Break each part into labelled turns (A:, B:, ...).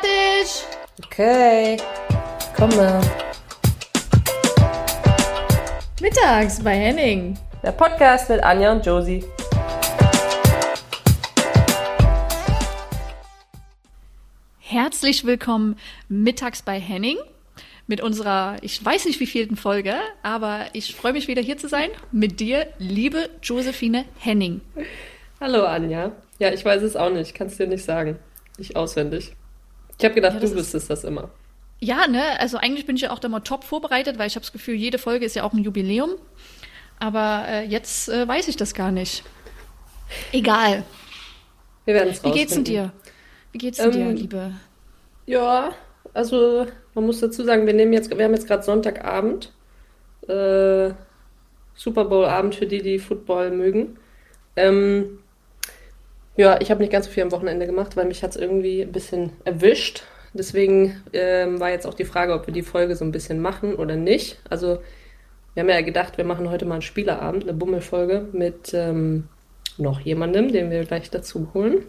A: fertig!
B: Okay, komme.
A: Mittags bei Henning.
B: Der Podcast mit Anja und Josie.
A: Herzlich willkommen mittags bei Henning mit unserer, ich weiß nicht wievielten Folge, aber ich freue mich wieder hier zu sein mit dir, liebe Josephine Henning.
B: Hallo Anja. Ja, ich weiß es auch nicht, kannst dir nicht sagen. Nicht auswendig. Ich habe gedacht,
A: Ja,
B: du wüsstest das immer.
A: Ja, ne, also eigentlich bin ich ja auch da mal top vorbereitet, weil ich habe das Gefühl, jede Folge ist ja auch ein Jubiläum. Aber äh, jetzt äh, weiß ich das gar nicht. Egal.
B: Wir werden es
A: Wie geht's denn dir? Wie geht's denn dir,
B: Ähm,
A: liebe?
B: Ja, also man muss dazu sagen, wir nehmen jetzt, wir haben jetzt gerade Sonntagabend. Äh, Super Bowl-Abend für die, die Football mögen. Ähm, ja, ich habe nicht ganz so viel am Wochenende gemacht, weil mich hat es irgendwie ein bisschen erwischt. Deswegen ähm, war jetzt auch die Frage, ob wir die Folge so ein bisschen machen oder nicht. Also wir haben ja gedacht, wir machen heute mal einen Spielerabend, eine Bummelfolge mit ähm, noch jemandem, den wir gleich dazu holen.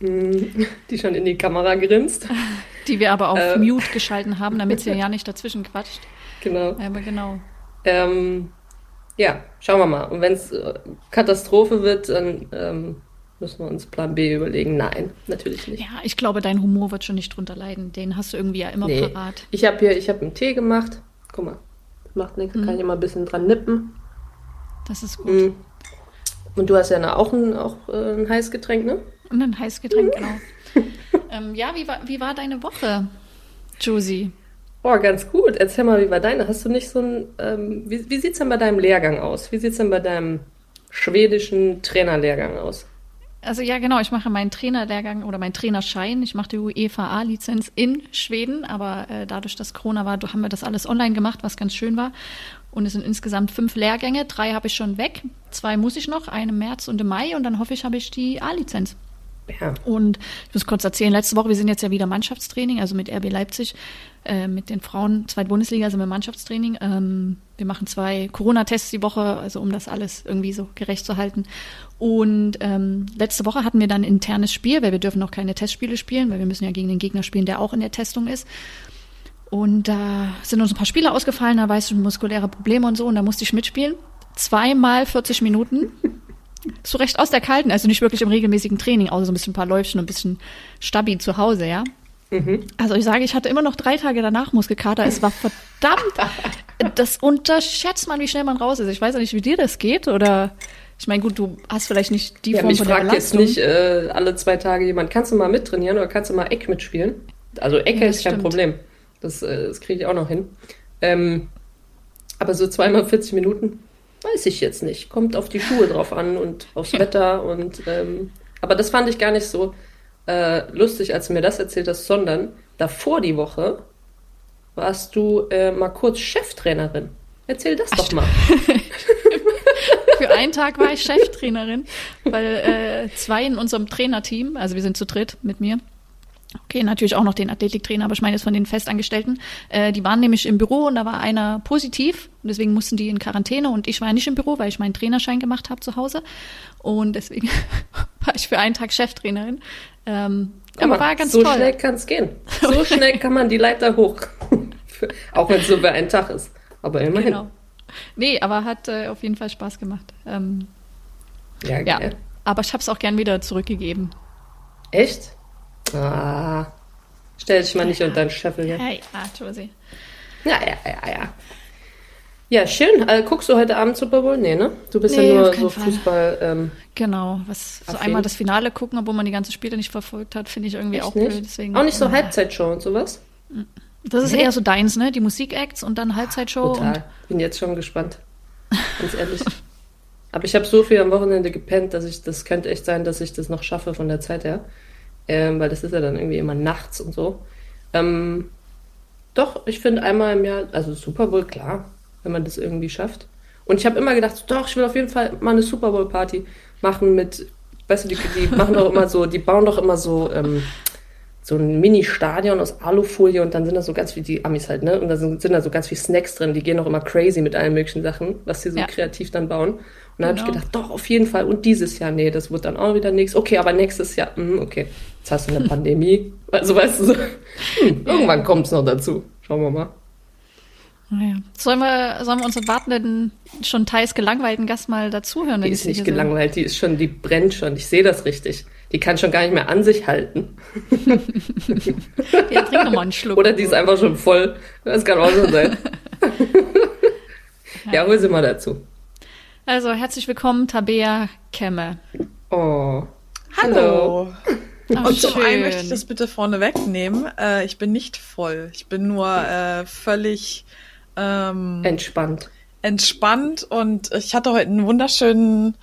B: Mm, Die schon in die Kamera grinst.
A: Die wir aber auf
B: äh,
A: Mute geschalten haben, damit sie ja nicht dazwischen quatscht.
B: Genau.
A: Aber genau.
B: Ähm, ja, schauen wir mal. Und wenn es äh, Katastrophe wird, dann ähm, müssen wir uns Plan B überlegen. Nein, natürlich nicht.
A: Ja, ich glaube, dein Humor wird schon nicht drunter leiden. Den hast du irgendwie ja immer
B: Nee.
A: parat.
B: Ich habe hier, ich habe einen Tee gemacht. Guck mal, macht nichts,
A: Mhm.
B: kann ich immer ein bisschen dran nippen.
A: Das ist gut.
B: Mm. Und du hast ja auch, ein, auch äh, ein heißes Getränk, ne?
A: Und ein heißes Getränk, genau. ähm, ja, wie war, wie war deine Woche, Josie?
B: Oh, ganz gut. Erzähl mal, wie war deine? Hast du nicht so ein, ähm, wie, wie sieht's denn bei deinem Lehrgang aus? Wie sieht's denn bei deinem schwedischen Trainerlehrgang aus?
A: Also ja, genau, ich mache meinen Trainerlehrgang oder meinen Trainerschein. Ich mache die UEFA-Lizenz in Schweden, aber äh, dadurch, dass Corona war, haben wir das alles online gemacht, was ganz schön war. Und es sind insgesamt fünf Lehrgänge. Drei habe ich schon weg, zwei muss ich noch, einen im März und im Mai und dann hoffe ich, habe ich die A-Lizenz.
B: Ja.
A: Und ich muss kurz erzählen, letzte Woche, wir sind jetzt ja wieder Mannschaftstraining, also mit RB Leipzig, äh, mit den Frauen, zweite Bundesliga sind wir Mannschaftstraining. Ähm, wir machen zwei Corona-Tests die Woche, also um das alles irgendwie so gerecht zu halten. Und ähm, letzte Woche hatten wir dann ein internes Spiel, weil wir dürfen noch keine Testspiele spielen, weil wir müssen ja gegen den Gegner spielen, der auch in der Testung ist. Und da sind uns ein paar Spiele ausgefallen, da weißt du, muskuläre Probleme und so, und da musste ich mitspielen. Zweimal 40 Minuten. So recht aus der Kalten, also nicht wirklich im regelmäßigen Training, außer so ein bisschen ein paar Läufchen und ein bisschen Stabi zu Hause, ja. Also ich sage, ich hatte immer noch drei Tage danach Muskelkater. Es war verdammt. Das unterschätzt man, wie schnell man raus ist. Ich weiß ja nicht, wie dir das geht. Oder ich meine, gut, du hast vielleicht nicht die
B: Ja,
A: Form
B: mich
A: von der
B: fragt jetzt nicht äh, alle zwei Tage jemand, kannst du mal mittrainieren oder kannst du mal Eck mitspielen? Also Ecke
A: Ja,
B: ist kein
A: stimmt.
B: Problem. Das, äh, das kriege ich auch noch hin. Ähm, aber so zweimal 40 Minuten, weiß ich jetzt nicht. Kommt auf die Schuhe drauf an und aufs Wetter und ähm, aber das fand ich gar nicht so äh, lustig, als du mir das erzählt hast, sondern davor die Woche warst du äh, mal kurz Cheftrainerin. Erzähl das doch mal.
A: Für einen Tag war ich Cheftrainerin, weil äh, zwei in unserem Trainerteam, also wir sind zu dritt mit mir, okay, natürlich auch noch den Athletiktrainer, aber ich meine jetzt von den Festangestellten, äh, die waren nämlich im Büro und da war einer positiv und deswegen mussten die in Quarantäne und ich war nicht im Büro, weil ich meinen Trainerschein gemacht habe zu Hause und deswegen war ich für einen Tag Cheftrainerin. Ähm, aber
B: mal,
A: war ganz
B: so
A: toll.
B: schnell kann es gehen. So schnell kann man die Leiter hoch. Auch wenn es nur für einen Tag ist. Aber immerhin.
A: Genau. Nee, aber hat äh, auf jeden Fall Spaß gemacht. Ähm,
B: Ja,
A: ja,
B: geil.
A: aber ich habe es auch gern wieder zurückgegeben.
B: Echt? Ah. Stell dich mal nicht unter den Scheffel hier.
A: Hey, ah, Josie.
B: Ja, ja, ja, ja. Ja, schön. Äh, guckst du heute Abend Super Bowl? Nee, ne? Du bist
A: Nee,
B: ja nur so
A: Fall.
B: Fußball. Ähm,
A: Genau, was so einmal das Finale gucken, obwohl man die ganzen Spiele nicht verfolgt hat, finde ich irgendwie
B: echt
A: auch
B: nicht?
A: blöd. Deswegen,
B: Auch nicht so
A: äh,
B: Halbzeitshow und sowas?
A: Das ist
B: Nee.
A: eher so deins, ne? Die Musikacts und dann Halbzeitshow. Und,
B: Total. Bin jetzt schon gespannt. Ganz ehrlich. Aber ich habe so viel am Wochenende gepennt, dass ich, das könnte echt sein, dass ich das noch schaffe von der Zeit her. Ähm, weil das ist ja dann irgendwie immer nachts und so. Ähm, doch, ich finde einmal im Jahr, also Super Bowl, klar, wenn man das irgendwie schafft. Und ich habe immer gedacht, doch, ich will auf jeden Fall mal eine Super Bowl Party machen mit, weißt du, die, die machen doch immer so, die bauen doch immer so, ähm, so ein Mini-Stadion aus Alufolie und dann sind da so ganz wie die Amis halt, ne? Und da sind, sind da so ganz viel Snacks drin, die gehen auch immer crazy mit allen möglichen Sachen, was sie so ja. kreativ dann bauen. Und dann genau. habe ich gedacht, doch, auf jeden Fall. Und dieses Jahr, nee, das wird dann auch wieder nichts. Okay, aber nächstes Jahr, mh, hm, okay, jetzt hast du eine Pandemie. Also weißt du, so, hm, irgendwann kommt es noch dazu. Schauen wir mal.
A: Naja. Sollen wir, sollen wir unseren wartenden, schon teils gelangweilten Gast mal dazuhören?
B: Die ist nicht gelangweilt, die ist schon, die brennt schon. Ich sehe das richtig. Die kann schon gar nicht mehr an sich halten.
A: ja, trink nochmal einen Schluck.
B: Oder die ist einfach schon voll. Das kann auch so sein. ja, ja hol sie mal dazu.
A: Also, herzlich willkommen, Tabea Kemme.
B: Oh.
C: Hallo. Ach, und zum einen möchte ich das bitte vorne wegnehmen. Äh, ich bin nicht voll. Ich bin nur äh, völlig
B: ähm, entspannt.
C: Entspannt und ich hatte heute einen wunderschönen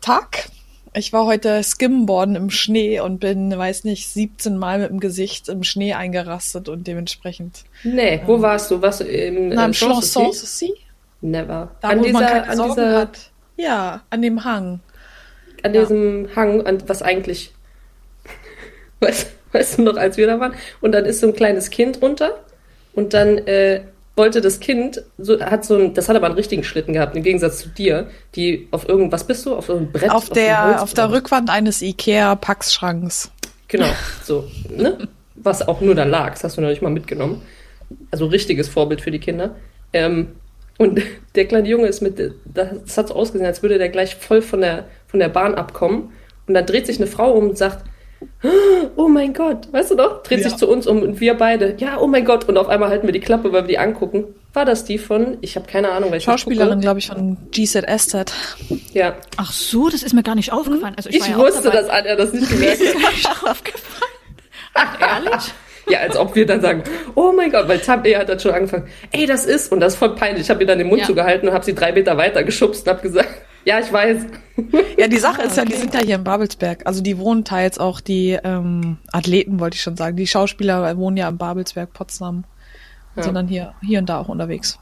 C: Tag. Ich war heute Skimboarden im Schnee und bin, weiß nicht, 17 Mal mit dem Gesicht im Schnee eingerastet und dementsprechend.
B: Nee, ähm, wo warst du? Was im,
C: na, im Schloss Sanssouci?
B: Never.
C: Da, an dieser, keine Sorgen dieser, hat. Ja, an dem Hang.
B: An ja. diesem Hang, an, was eigentlich, weißt, weißt du noch, als wir da waren? Und dann ist so ein kleines Kind runter und dann äh, wollte das Kind, so, hat so ein, das hat aber einen richtigen Schlitten gehabt, im Gegensatz zu dir, die auf irgendwas bist du? Auf so einem Brett?
C: Auf, auf der, auf der Rückwand eines Ikea-Packschranks.
B: Genau, so, ne? Was auch nur da lag, das hast du noch nicht mal mitgenommen. Also richtiges Vorbild für die Kinder. Ähm, und der kleine Junge ist mit, das hat so ausgesehen, als würde der gleich voll von der, von der Bahn abkommen. Und dann dreht sich eine Frau um und sagt, oh mein Gott, weißt du doch? Dreht ja. sich zu uns um und wir beide, ja, oh mein Gott. Und auf einmal halten wir die Klappe, weil wir die angucken. War das die von, ich habe keine Ahnung, welche
C: Schauspielerin, glaube ich, von GZSZ.
B: Ja.
A: Ach so, das ist mir gar nicht aufgefallen. Also
B: ich, ich ja wusste, dass Anja das nicht gemerkt hat.
A: Mir ist gar nicht aufgefallen. Ach, ehrlich?
B: Ja, als ob wir dann sagen, oh mein Gott, weil Tabea hat dann schon angefangen, ey, das ist, und das ist voll peinlich. Ich habe ihr dann den Mund ja. zugehalten und habe sie drei Meter weiter geschubst und habe gesagt, ja, ich weiß.
C: Ja, die Sache ist ja, die sind ja hier in Babelsberg. Also die wohnen teils auch die ähm, Athleten, wollte ich schon sagen. Die Schauspieler wohnen ja in Babelsberg, Potsdam. Ja. Sind dann hier, hier und da auch unterwegs.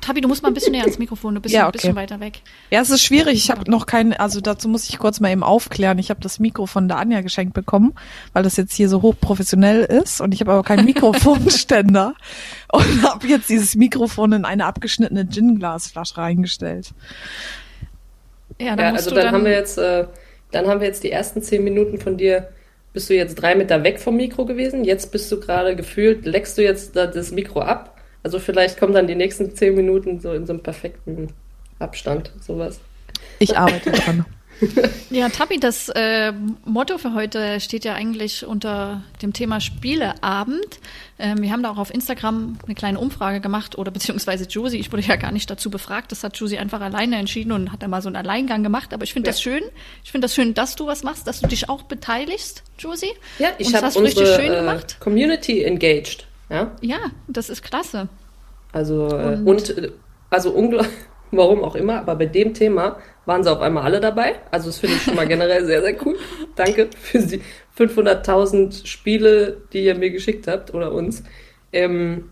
A: Tabi, du musst mal ein bisschen näher ans Mikrofon, du bist ja, okay. ein bisschen weiter weg.
C: Ja, es ist schwierig. Ich habe noch keinen, also dazu muss ich kurz mal eben aufklären. Ich habe das Mikro von der Anja geschenkt bekommen, weil das jetzt hier so hochprofessionell ist und ich habe aber keinen Mikrofonständer und habe jetzt dieses Mikrofon in eine abgeschnittene Gin-Glasflasche reingestellt.
B: Ja, dann, ja, also dann, dann, haben wir jetzt, äh, dann haben wir jetzt die ersten zehn Minuten von dir. Bist du jetzt drei Meter weg vom Mikro gewesen? Jetzt bist du gerade gefühlt, leckst du jetzt das Mikro ab also vielleicht kommen dann die nächsten zehn Minuten so in so einem perfekten Abstand, sowas.
C: Ich arbeite dran.
A: Ja, Tabi, das äh, Motto für heute steht ja eigentlich unter dem Thema Spieleabend. Ähm, wir haben da auch auf Instagram eine kleine Umfrage gemacht oder beziehungsweise Josie, ich wurde ja gar nicht dazu befragt, das hat Josie einfach alleine entschieden und hat da mal so einen Alleingang gemacht. Aber ich finde ja. das schön. Ich finde das schön, dass du was machst, dass du dich auch beteiligst, Josie.
B: Ja, ich habe unsere äh, Community engaged. Ja,
A: ja das ist klasse.
B: Also, äh, und, und also unglaublich, warum auch immer, aber bei dem Thema waren sie auf einmal alle dabei. Also, das finde ich schon mal generell sehr, sehr cool. Danke für die 500.000 Spiele, die ihr mir geschickt habt oder uns. Ähm,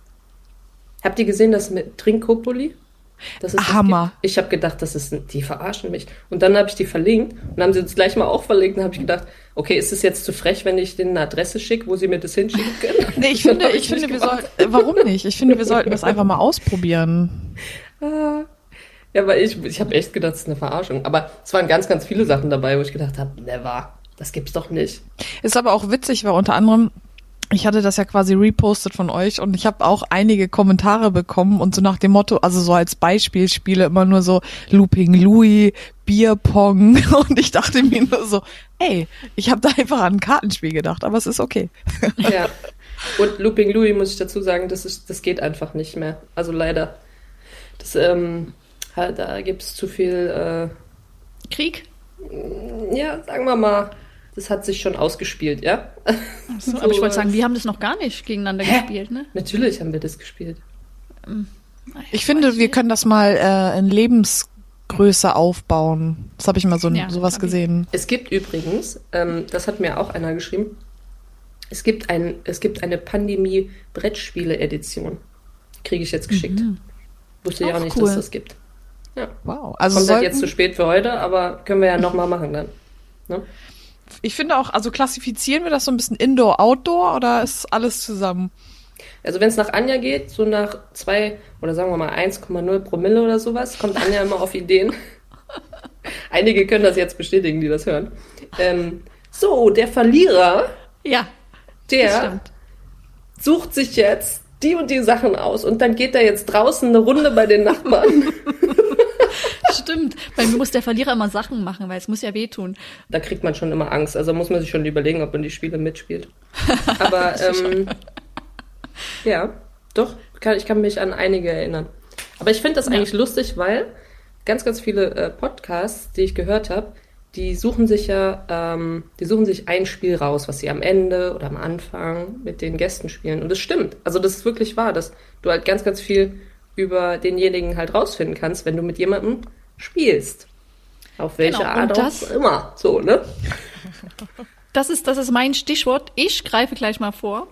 B: habt ihr gesehen, dass mit Trinkopoli?
C: Das ist Hammer.
B: Das ich habe gedacht, das ist, die verarschen mich. Und dann habe ich die verlinkt und haben sie uns gleich mal auch verlinkt. Und habe ich gedacht, okay, ist es jetzt zu frech, wenn ich denen eine Adresse schicke, wo sie mir das hinschicken können?
C: nee, ich finde, ich, finde, wir sollten, äh, warum nicht? Ich finde, wir sollten das einfach mal ausprobieren.
B: Ah. ja, weil ich, ich habe echt gedacht, das ist eine Verarschung. Aber es waren ganz, ganz viele Sachen dabei, wo ich gedacht habe, never. Das gibt's doch nicht.
C: Ist aber auch witzig, weil unter anderem ich hatte das ja quasi repostet von euch und ich habe auch einige Kommentare bekommen und so nach dem Motto, also so als Beispiel spiele immer nur so Looping Louis, Bierpong und ich dachte mir nur so, ey, ich habe da einfach an ein Kartenspiel gedacht, aber es ist okay.
B: Ja. Und Looping Louis muss ich dazu sagen, das ist, das geht einfach nicht mehr. Also leider. Das, ähm, da gibt es zu viel
A: äh, Krieg.
B: Ja, sagen wir mal das hat sich schon ausgespielt, ja.
A: So, so, aber ich wollte sagen, wir haben das noch gar nicht gegeneinander Hä? gespielt, ne?
B: Natürlich haben wir das gespielt.
C: Ich, ich finde, wir können das mal äh, in Lebensgröße aufbauen. Das habe ich mal so ja, sowas gesehen.
B: Es gibt übrigens, ähm, das hat mir auch einer geschrieben, es gibt, ein, es gibt eine Pandemie-Brettspiele-Edition. Kriege ich jetzt geschickt. Mhm. Wusste ich auch, auch nicht, cool. dass das gibt.
C: Ja. Wow. Also
B: Kommt halt jetzt zu spät für heute, aber können wir ja nochmal machen dann. Ne?
C: Ich finde auch, also klassifizieren wir das so ein bisschen Indoor, Outdoor oder ist alles zusammen?
B: Also wenn es nach Anja geht, so nach zwei oder sagen wir mal 1,0 Promille oder sowas, kommt Anja immer auf Ideen. Einige können das jetzt bestätigen, die das hören. Ähm, so, der Verlierer,
A: Ja,
B: der sucht sich jetzt die und die Sachen aus und dann geht er jetzt draußen eine Runde bei den Nachbarn.
A: Stimmt. Weil mir muss der Verlierer immer Sachen machen, weil es muss ja wehtun.
B: da kriegt man schon immer Angst. Also muss man sich schon überlegen, ob man die Spiele mitspielt. Aber ähm, ja, doch, kann, ich kann mich an einige erinnern. Aber ich finde das eigentlich lustig, weil ganz, ganz viele äh, Podcasts, die ich gehört habe, die suchen sich ja, ähm, die suchen sich ein Spiel raus, was sie am Ende oder am Anfang mit den Gästen spielen. Und das stimmt. Also das ist wirklich wahr, dass du halt ganz, ganz viel über denjenigen halt rausfinden kannst, wenn du mit jemandem spielst. Auf welche
A: Genau, und
B: Art
A: das-
B: auch immer. So, ne?
A: Das ist, das ist mein Stichwort. Ich greife gleich mal vor.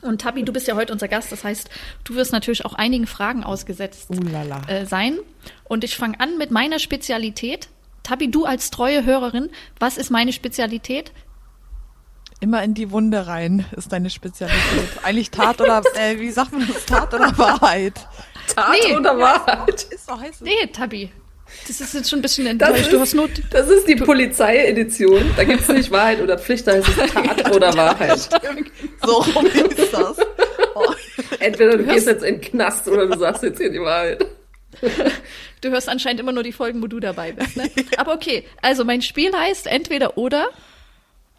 A: Und Tabi, du bist ja heute unser Gast. Das heißt, du wirst natürlich auch einigen Fragen ausgesetzt
C: Ulala.
A: äh, sein. Und ich fange an mit meiner Spezialität. Tabi, du als treue Hörerin, was ist meine Spezialität?
C: Immer in die Wunde rein ist deine Spezialität. Eigentlich Tat oder, äh, wie sagt man das? Tat oder Wahrheit?
B: Tat
A: Nee.
B: oder Wahrheit?
C: Ist so heiß.
A: Nee, Tabi. Das ist jetzt schon ein bisschen
B: Das
A: enttäuscht.
B: ist,
A: Du hast nur.
B: das ist die Polizeiedition. Da gibt es nicht Wahrheit oder Pflicht, da heißt es Tat oder Wahrheit.
C: So rum ist das. Oh.
B: Entweder du gehst jetzt in den Knast oder du sagst jetzt hier die Wahrheit.
A: Du hörst anscheinend immer nur die Folgen, wo du dabei bist. Ne? Aber okay, also mein Spiel heißt entweder oder.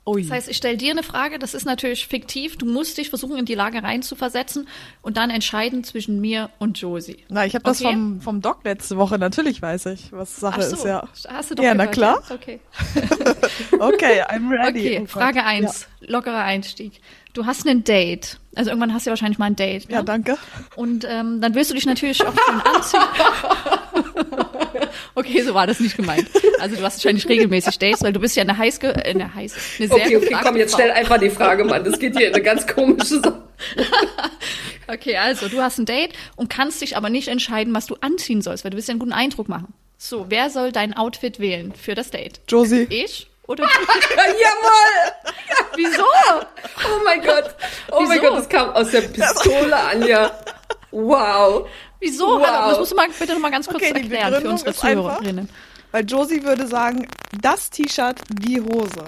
C: Ui.
A: Das heißt, ich stelle dir eine Frage, das ist natürlich fiktiv. Du musst dich versuchen, in die Lage reinzuversetzen und dann entscheiden zwischen mir und Josie.
C: Na, ich habe das
A: Okay.
C: vom, vom Doc letzte Woche. Natürlich weiß ich, was Sache
A: Ach so,
C: ist, ja.
A: hast du doch
C: Ja, na
A: gehört,
C: klar.
A: ja? Okay,
C: Okay, I'm ready.
A: okay
C: Oh.
A: Frage eins, lockerer Einstieg. Du hast ein Date. Also irgendwann hast du ja wahrscheinlich mal ein Date.
C: Ja, ja
A: Ne?
C: danke.
A: Und ähm, dann willst du dich natürlich auch schön anziehen. okay, so war das nicht gemeint. Also du hast wahrscheinlich regelmäßig Dates, weil du bist ja eine heiß, äh, eine heiß, eine sehr
B: Okay, okay, komm, jetzt
A: Frau.
B: stell einfach die Frage, Mann. Das geht hier in eine ganz komische Sache.
A: Okay, also du hast ein Date und kannst dich aber nicht entscheiden, was du anziehen sollst, weil du willst ja einen guten Eindruck machen. So, wer soll dein Outfit wählen für das Date?
C: Josie.
A: Ich oder du?
B: Jawohl!
A: Wieso?
B: Oh mein Gott. Oh mein
A: Wieso?
B: Gott, das kam aus der Pistole, Anja. Wow.
A: Wieso?
B: Wow.
A: Das musst du mal bitte noch mal ganz kurz
C: Okay, die
A: erklären für unsere Zuhörerinnen.
C: Weil Josie würde sagen, das T-Shirt, die Hose.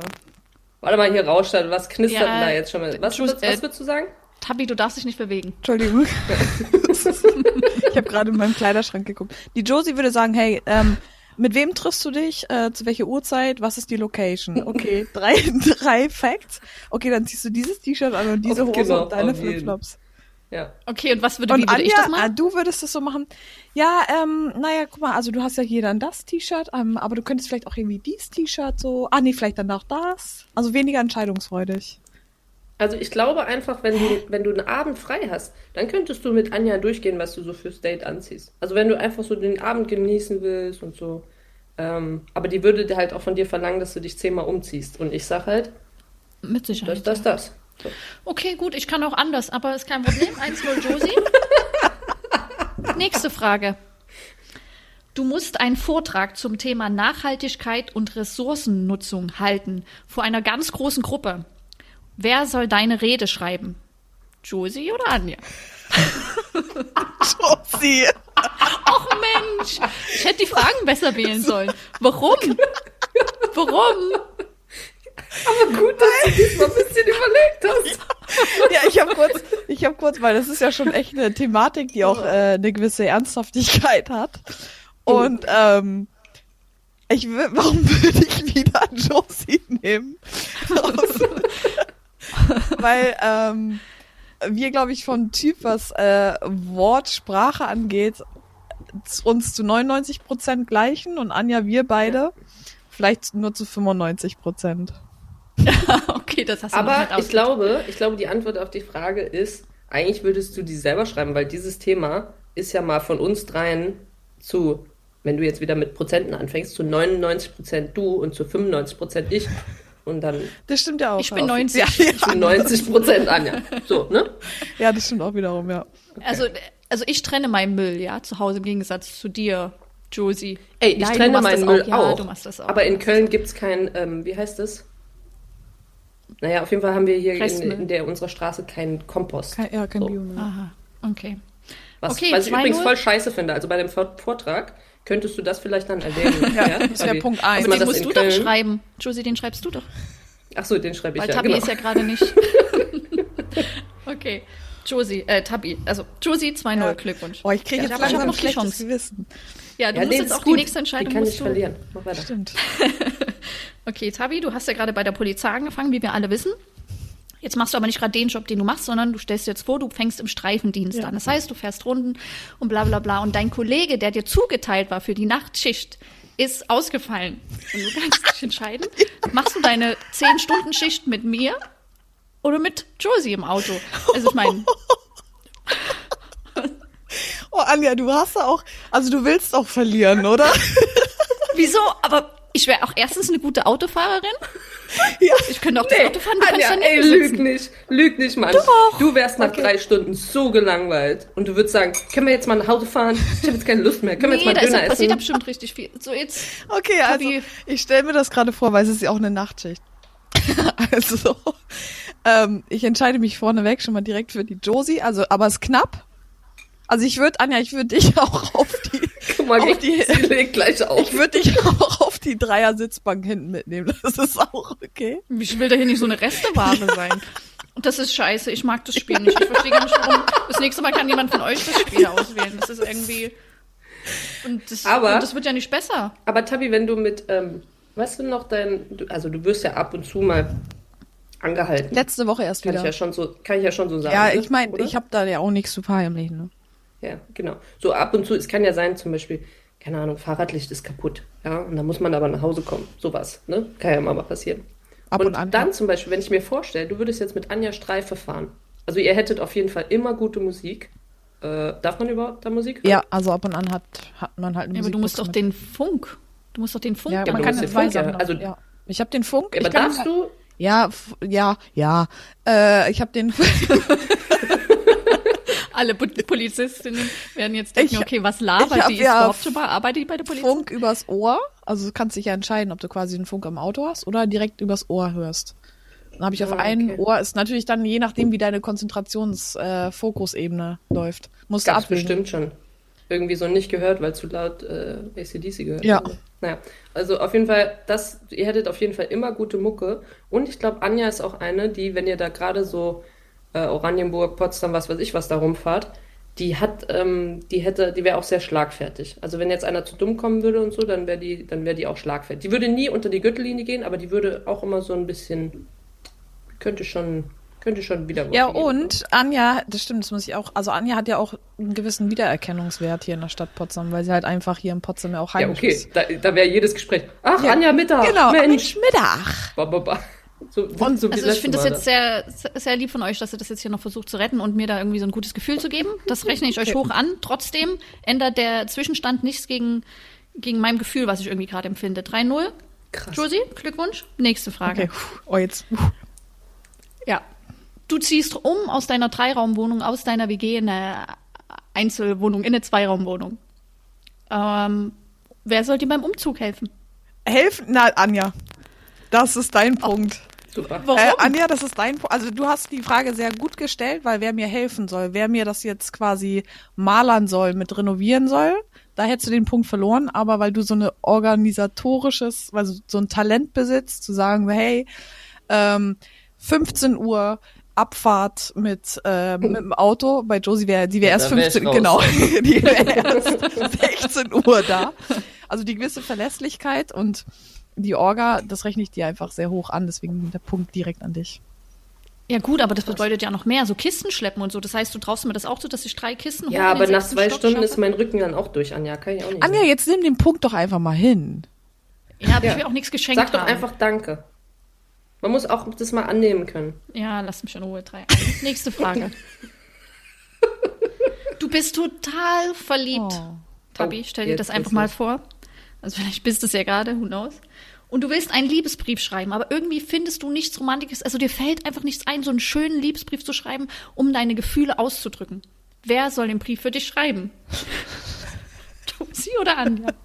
B: Warte mal, hier rauscht. Was knistert
A: Ja,
B: denn da jetzt schon mal? Was, was, was
A: äh,
B: würdest du sagen?
A: Tabi, du darfst dich nicht bewegen.
C: Entschuldigung. ich habe gerade in meinem Kleiderschrank geguckt. Die Josie würde sagen, hey, ähm, mit wem triffst du dich? Äh, zu welcher Uhrzeit? Was ist die Location? Okay, drei, drei Facts. Okay, dann ziehst du dieses T-Shirt an und diese Hose
B: genau,
C: und deine. Flipflops.
B: Ja.
A: Okay, und was würde, wie
C: Und
A: würde
C: Anja,
A: ich das
C: ah,
A: machen?
C: du würdest es so machen. Ja, ähm, naja, guck mal, also du hast ja hier dann das T-Shirt, ähm, aber du könntest vielleicht auch irgendwie dieses T-Shirt so. Ah, nee, vielleicht dann auch das. Also weniger entscheidungsfreudig.
B: Also ich glaube einfach, wenn du, wenn du einen Abend frei hast, dann könntest du mit Anja durchgehen, was du so fürs Date anziehst. Also wenn du einfach so den Abend genießen willst und so. Ähm, aber die würde dir halt auch von dir verlangen, dass du dich zehnmal umziehst. Und ich sag halt,
A: Mit Sicherheit.
B: das, das, das.
A: Okay, gut, ich kann auch anders, aber ist kein Problem. 1-0 Josie. Nächste Frage. Du musst einen Vortrag zum Thema Nachhaltigkeit und Ressourcennutzung halten vor einer ganz großen Gruppe. Wer soll deine Rede schreiben? Josie oder Anja?
C: Josie!
A: Och Mensch, ich hätte die Fragen besser wählen sollen. Warum? Warum?
B: Aber gut, dass du diesmal ein bisschen überlegt hast.
C: Ja, ich habe kurz, ich habe kurz, weil das ist ja schon echt eine Thematik, die auch äh, eine gewisse Ernsthaftigkeit hat. Und ähm, ich will, warum würde ich wieder Josie nehmen? Weil ähm, wir, glaube ich, vom Typ, was äh, Wortsprache angeht, uns zu 99 Prozent gleichen und Anja, wir beide vielleicht nur zu 95 Prozent.
A: Okay, das hast du
B: Aber
A: nicht
B: ich glaube, ich glaube, die Antwort auf die Frage ist, eigentlich würdest du die selber schreiben, weil dieses Thema ist ja mal von uns dreien zu, wenn du jetzt wieder mit Prozenten anfängst, zu 99 Prozent du und zu 95 Prozent ich und dann
C: Das stimmt ja auch.
A: Ich bin
C: auch.
A: 90.
C: Ja, ja.
B: zu 90 Prozent Anja. So, ne?
C: Ja, das stimmt auch wiederum, ja.
A: Also, also ich trenne meinen Müll, ja, zu Hause im Gegensatz zu dir, Josie.
B: Ey, ich
A: Nein,
B: trenne meinen Müll
A: auch. Ja,
B: auch.
A: du machst das auch.
B: Aber in Köln gibt's kein, ähm, wie heißt das? Naja, auf jeden Fall haben wir hier in,
A: Restmüll.
B: in der unserer Straße keinen Kompost.
C: Kein, ja, kein
B: So.
C: Biomüll.
A: Aha, okay.
B: Was,
A: Okay,
B: was ich
A: 2-0.
B: übrigens voll scheiße finde. Also bei dem Vor- Vortrag könntest du das vielleicht dann erwähnen.
C: Ja, das wäre? Punkt eins.
B: Dass man
A: Den
B: das
A: musst du doch
B: Köln-
A: schreiben. Josie, den schreibst du doch.
B: Ach so, den schreibe ich
A: Weil
B: ja.
A: Tabi
B: Genau.
A: ist ja gerade nicht. okay. Josie, äh, Tabi, also Josie 2-0,
C: Ja.
A: Glückwunsch.
C: Oh, ich kriege
A: Ja,
C: jetzt
A: aber noch die Chance.
C: Gewissen.
A: Ja, du
B: ja,
A: musst
B: nee,
A: jetzt
B: ist
A: auch die
B: gut.
A: nächste Entscheidung.
B: Die kann
A: musst
B: ich
A: du,
B: verlieren. Mach weiter.
C: Stimmt.
A: Okay, Tabi, du hast ja gerade bei der Polizei angefangen, wie wir alle wissen. Jetzt machst du aber nicht gerade den Job, den du machst, sondern du stellst dir jetzt vor, du fängst im Streifendienst
C: Ja.
A: an. Das heißt, du fährst Runden und bla bla bla. Und dein Kollege, der dir zugeteilt war für die Nachtschicht, ist ausgefallen. Und du kannst dich entscheiden, machst du deine 10-Stunden-Schicht mit mir oder mit Josie im Auto? Also ich meine,
C: Oh, Anja, du hast ja auch, also du willst auch verlieren, oder?
A: wieso? Aber ich wäre auch erstens eine gute Autofahrerin.
C: ja.
A: Ich könnte auch das
B: Nee,
A: Auto fahren, du
B: Anja,
A: kannst
B: ey, lüg nicht. Lüg nicht, Mann.
A: Doch.
B: Du wärst nach
C: Okay.
B: drei Stunden so gelangweilt. Und du würdest sagen, können wir jetzt mal nach Hause fahren? Ich habe jetzt keine Lust mehr. Können wir
A: Nee,
B: jetzt
A: da
B: mal
A: ist
B: Döner
A: passiert da
B: essen?
A: bestimmt richtig viel. So jetzt
C: Okay, also ich stelle mir das gerade vor, weil es ist ja auch eine Nachtschicht. also, ähm, ich entscheide mich vorneweg schon mal direkt für die Josie, also, aber es ist knapp. Also ich würde, Anja, ich würde dich auch auf die,
B: Guck mal,
C: auf die,
B: sie legt gleich auf.
C: ich würde dich auch auf die Dreier-Sitzbank hinten mitnehmen. Das ist auch okay.
A: Ich will da hier nicht so eine Resteware sein. Und das ist scheiße. Ich mag das Spiel nicht. Ich verstehe gar nicht, warum. Das nächste Mal kann jemand von euch das Spiel auswählen. Das ist irgendwie. Und das,
B: Aber-
A: und das wird ja nicht besser.
B: Aber Tabi, wenn du mit, ähm, weißt du noch, dein, also du wirst ja ab und zu mal angehalten.
C: Letzte Woche erst
B: kann ich
C: wieder.
B: ja schon so, kann ich ja schon so sagen.
C: Ja,
B: ne?
C: ich meine, ich habe da ja auch nichts zu verheimlichen. Ne?
B: Ja, genau. So ab und zu, es kann ja sein, zum Beispiel, keine Ahnung, Fahrradlicht ist kaputt. Ja, und dann muss man aber nach Hause kommen. Sowas, ne? Kann ja mal passieren.
C: Ab
B: und
C: und an.
B: dann zum Beispiel, wenn ich mir vorstelle, du würdest jetzt mit Anja Streife fahren. Also ihr hättet auf jeden Fall immer gute Musik. Äh, darf man überhaupt da Musik hören?
C: Ja, also ab und an hat, hat man halt eine
A: Ja, aber du musst doch
C: mit.
A: den Funk. Du musst doch den Funk.
C: Ja,
B: Ja,
C: man kann ja zwei
B: den Funk, ja. Also-
C: ja. Ich habe den Funk.
B: Ja, aber
C: ich kann,
B: darfst du?
C: Ja, ja, ja. Äh, ich habe den
A: Alle Po- Polizistinnen werden jetzt denken,
C: Ich-
A: okay, was labert
C: ich hab
A: die? Ist
C: ja
A: überhaupt schon mal, arbeitet die bei der Polizei?
C: Funk übers Ohr. Also du kannst dich ja entscheiden, ob du quasi den Funk im Auto hast oder direkt übers Ohr hörst. Dann habe ich auf
B: Ah,
C: einem
B: okay.
C: Ohr, ist natürlich dann je nachdem, wie deine Konzentrationsfokusebene äh, läuft. Musst du
B: Gab's
C: abwägen.
B: bestimmt schon. Irgendwie so nicht gehört, weil zu laut äh, ACDC gehört.
C: Ja.
B: wurde. Naja, also auf jeden Fall, das, ihr hättet auf jeden Fall immer gute Mucke. Und ich glaube, Anja ist auch eine, die, wenn ihr da gerade so äh, Oranienburg, Potsdam, was weiß ich, was da rumfahrt, die hat, ähm, die hätte, die wäre auch sehr schlagfertig. Also wenn jetzt einer zu dumm kommen würde und so, dann wäre die, dann wäre die auch schlagfertig. Die würde nie unter die Gürtellinie gehen, aber die würde auch immer so ein bisschen, könnte schon, könnte schon wieder
C: Ja, und Anja, das stimmt, das muss ich auch, also Anja hat ja auch einen gewissen Wiedererkennungswert hier in der Stadt Potsdam, weil sie halt einfach hier in Potsdam ja auch
B: Ja,
C: heimisch
B: okay,
C: ist.
B: da, da wäre jedes Gespräch. Ach,
C: Ja,
B: Anja Mittag,
C: Genau,
B: Mensch.
C: Mittag.
B: Ba, ba, ba. So,
A: Und
B: so
A: also ich finde das jetzt sehr, sehr lieb von euch, dass ihr das jetzt hier noch versucht zu retten und mir da irgendwie so ein gutes Gefühl zu geben. Das rechne ich euch hoch an. Trotzdem ändert der Zwischenstand nichts gegen, gegen mein Gefühl, was ich irgendwie gerade empfinde. 3-0.
B: Krass.
A: Josie, Glückwunsch. Nächste Frage.
C: Okay, oh jetzt.
A: Ja. Du ziehst um aus deiner Dreiraumwohnung, aus deiner WG in eine Einzelwohnung, in eine Zweiraumwohnung. Ähm, wer soll dir beim Umzug helfen?
C: Helfen, na Anja, das ist dein Punkt.
B: Super.
A: Warum?
C: Äh, Anja, das ist dein Punkt. Also du hast die Frage sehr gut gestellt, weil wer mir helfen soll, wer mir das jetzt quasi malern soll, mit renovieren soll, da hättest du den Punkt verloren. Aber weil du so eine organisatorisches, also so ein Talent besitzt, zu sagen, hey, ähm, 15 Uhr Abfahrt mit, äh, mit dem Auto. Bei Josie wäre, die wäre
B: Ja,
C: erst
B: da wär ich
C: 15,
B: raus.
C: genau, die wäre erst 16 Uhr da. Also die gewisse Verlässlichkeit und die Orga, das rechne ich dir einfach sehr hoch an, deswegen der Punkt direkt an dich.
A: Ja gut, aber das bedeutet ja noch mehr, so Kisten schleppen und so. Das heißt, du traust mir das auch zu, dass ich drei Kisten hoch
B: Ja, aber nach zwei
A: Stock
B: Stunden ist
A: schaffe?
B: mein Rücken dann auch durch, Anja. Kann ich auch nicht.
C: Anja,
B: sagen.
C: jetzt nimm den Punkt doch einfach mal hin.
A: Ja, aber
B: Ja.
A: ich will auch nichts geschenkt
B: Sag doch
A: haben.
B: einfach Danke. Man muss auch das mal annehmen können.
A: Ja, lass mich in Ruhe. Drei. Nächste Frage. du bist total verliebt.
C: Oh.
A: Tabi,
B: Oh,
A: stell dir
B: jetzt
A: das einfach mal vor. Also vielleicht bist du es ja gerade, who knows. Und du willst einen Liebesbrief schreiben, aber irgendwie findest du nichts Romantisches. Also dir fällt einfach nichts ein, so einen schönen Liebesbrief zu schreiben, um deine Gefühle auszudrücken. Wer soll den Brief für dich schreiben? Sie oder Anja?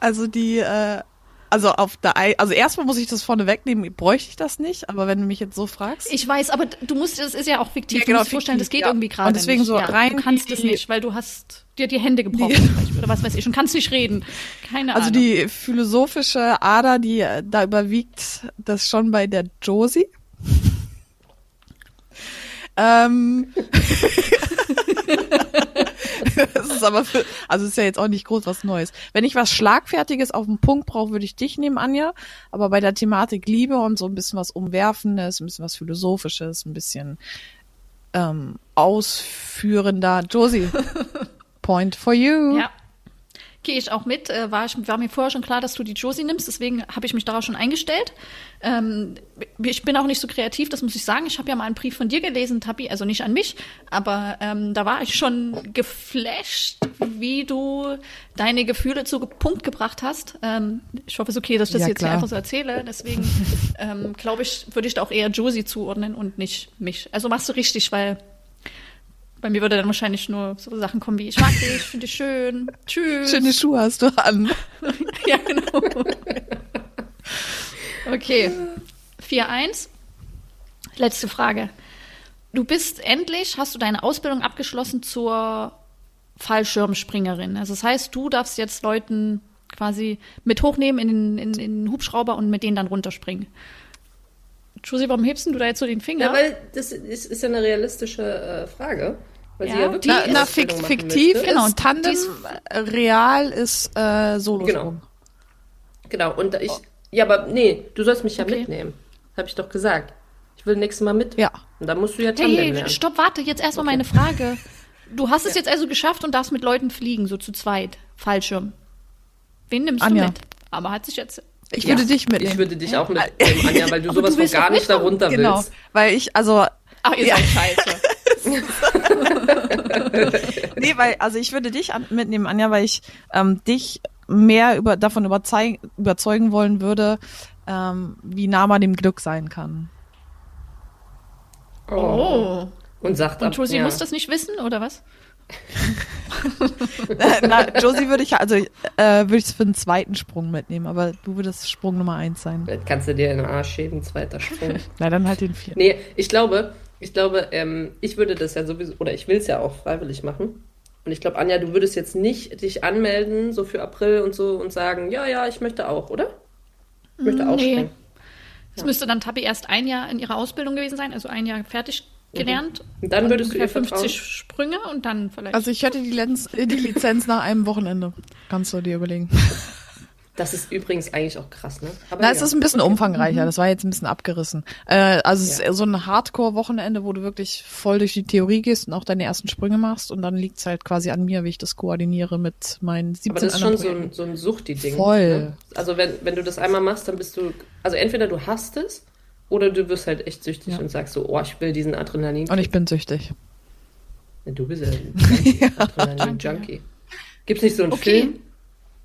C: Also die, äh, also auf der, also erstmal muss ich das vorne wegnehmen, bräuchte ich das nicht, aber wenn du mich jetzt so fragst.
A: Ich weiß, aber du musst, das ist ja auch fiktiv.
C: Ja, genau,
A: du musst dir vorstellen, das
C: fiktiv,
A: geht
C: ja.
A: irgendwie gerade
C: Und deswegen
A: nicht.
C: so
A: ja,
C: rein
A: Du kannst es nicht, weil du hast dir die Hände gebrochen
C: Die-
A: oder was weiß ich und kannst nicht reden. Keine
C: Also
A: Ahnung.
C: die philosophische Ader, die äh, da überwiegt, das schon bei der Josie. ähm. das ist aber für, also ist ja jetzt auch nicht groß was Neues. Wenn ich was Schlagfertiges auf den Punkt brauche, würde ich dich nehmen, Anja. Aber bei der Thematik Liebe und so ein bisschen was Umwerfendes, ein bisschen was Philosophisches, ein bisschen ähm, ausführender. Josie, point for you.
A: Ja. Gehe ich auch mit. Äh, war, ich, war mir vorher schon klar, dass du die Josie nimmst, deswegen habe ich mich darauf schon eingestellt. Ähm, ich bin auch nicht so kreativ, das muss ich sagen. Ich habe ja mal einen Brief von dir gelesen, Tabi, also nicht an mich, aber ähm, da war ich schon geflasht, wie du deine Gefühle zu Punkt gebracht hast. Ähm, ich hoffe, es ist okay, dass ich das
C: Ja,
A: jetzt hier
C: klar.
A: einfach so erzähle. Deswegen ähm, glaube ich, würde ich da auch eher Josie zuordnen und nicht mich. Also machst du richtig, weil bei mir würde dann wahrscheinlich nur so Sachen kommen wie ich mag dich, finde dich schön, tschüss.
C: Schöne Schuhe hast du an.
A: Ja, genau. Okay. 4-1. Letzte Frage. Du bist endlich, hast du deine Ausbildung abgeschlossen zur Fallschirmspringerin. Also das heißt, du darfst jetzt Leuten quasi mit hochnehmen in den, in, in den Hubschrauber und mit denen dann runterspringen. Josie, warum hebst denn du da jetzt so den Finger?
B: Ja, weil das ist, ist ja eine realistische äh, Frage. Weil sie
A: Ja,
B: ja wirklich
C: Na, na fik fiktiv
B: möchte.
A: Genau,
C: ist Tandem,
A: dies-
C: real ist äh, Solosprung.
B: Genau. Genau, und ich. Ja, aber nee, du sollst mich ja
A: Okay.
B: mitnehmen. Habe ich doch gesagt. Ich will nächstes Mal mit.
C: Ja.
B: Und dann musst du ja Tandem
A: Hey,
B: lernen.
A: stopp, warte, jetzt erstmal meine Frage. Du hast es jetzt also geschafft und darfst mit Leuten fliegen, so zu zweit. Fallschirm. Wen nimmst
C: Anja.
A: du mit? Aber hat sich jetzt.
C: Ich
B: Ja,
C: würde dich mitnehmen.
B: Ich würde dich auch mitnehmen, Anja, weil du sowas
A: du
B: von gar nicht da
A: mitkommen.
B: runter
C: genau,
B: willst.
C: weil ich, also,
A: Ach, ihr
C: Ja.
A: seid scheiße.
C: nee, weil, also ich würde dich an, mitnehmen, Anja, weil ich ähm, dich mehr über, davon überzeug, überzeugen wollen würde, ähm, wie nah man dem Glück sein kann.
A: Oh.
B: Und sagt
A: Und Josie
B: ja.
A: muss das nicht wissen, oder was?
C: Na, Josie würde ich, also äh, würde ich für einen zweiten Sprung mitnehmen, aber du würdest Sprung Nummer eins sein.
B: Vielleicht kannst du dir in den Arsch schieben, zweiter Sprung.
C: Na, dann halt den vierten.
B: Nee, ich glaube, ich glaube, ähm, ich würde das ja sowieso, oder ich will es ja auch freiwillig machen. Und ich glaube, Anja, du würdest jetzt nicht dich anmelden, so für April und so, und sagen, ja, ja, ich möchte auch, oder? Ich möchte auch
A: Nee.
B: springen.
A: Es müsste dann Tabi erst ein Jahr in ihrer Ausbildung gewesen sein, also ein Jahr fertig gelernt.
B: Und dann würdest du
A: ungefähr
B: ihr vertrauen?
A: 50 Sprünge und dann vielleicht.
C: Also ich hätte die, Lenz, äh, die Lizenz nach einem Wochenende. Kannst du dir überlegen.
B: Das ist übrigens eigentlich auch krass, ne? Aber
C: Na,
B: ja.
C: es ist ein bisschen umfangreicher. Das war jetzt ein bisschen abgerissen. Äh, also es ist
B: Ja.
C: eher so ein Hardcore-Wochenende, wo du wirklich voll durch die Theorie gehst und auch deine ersten Sprünge machst. Und dann liegt's halt quasi an mir, wie ich das koordiniere mit meinen 17
B: Aber das ist schon so ein, so ein Suchti-Ding.
C: Voll.
B: Ne? Also wenn, wenn du das einmal machst, dann bist du, also entweder du hast es oder du wirst halt echt süchtig
C: Ja.
B: und sagst so, oh, ich will diesen Adrenalin.
C: Und ich bin süchtig.
B: Ja, Du bist ja ein Adrenalin-Junkie. Gibt es nicht so einen
A: Okay.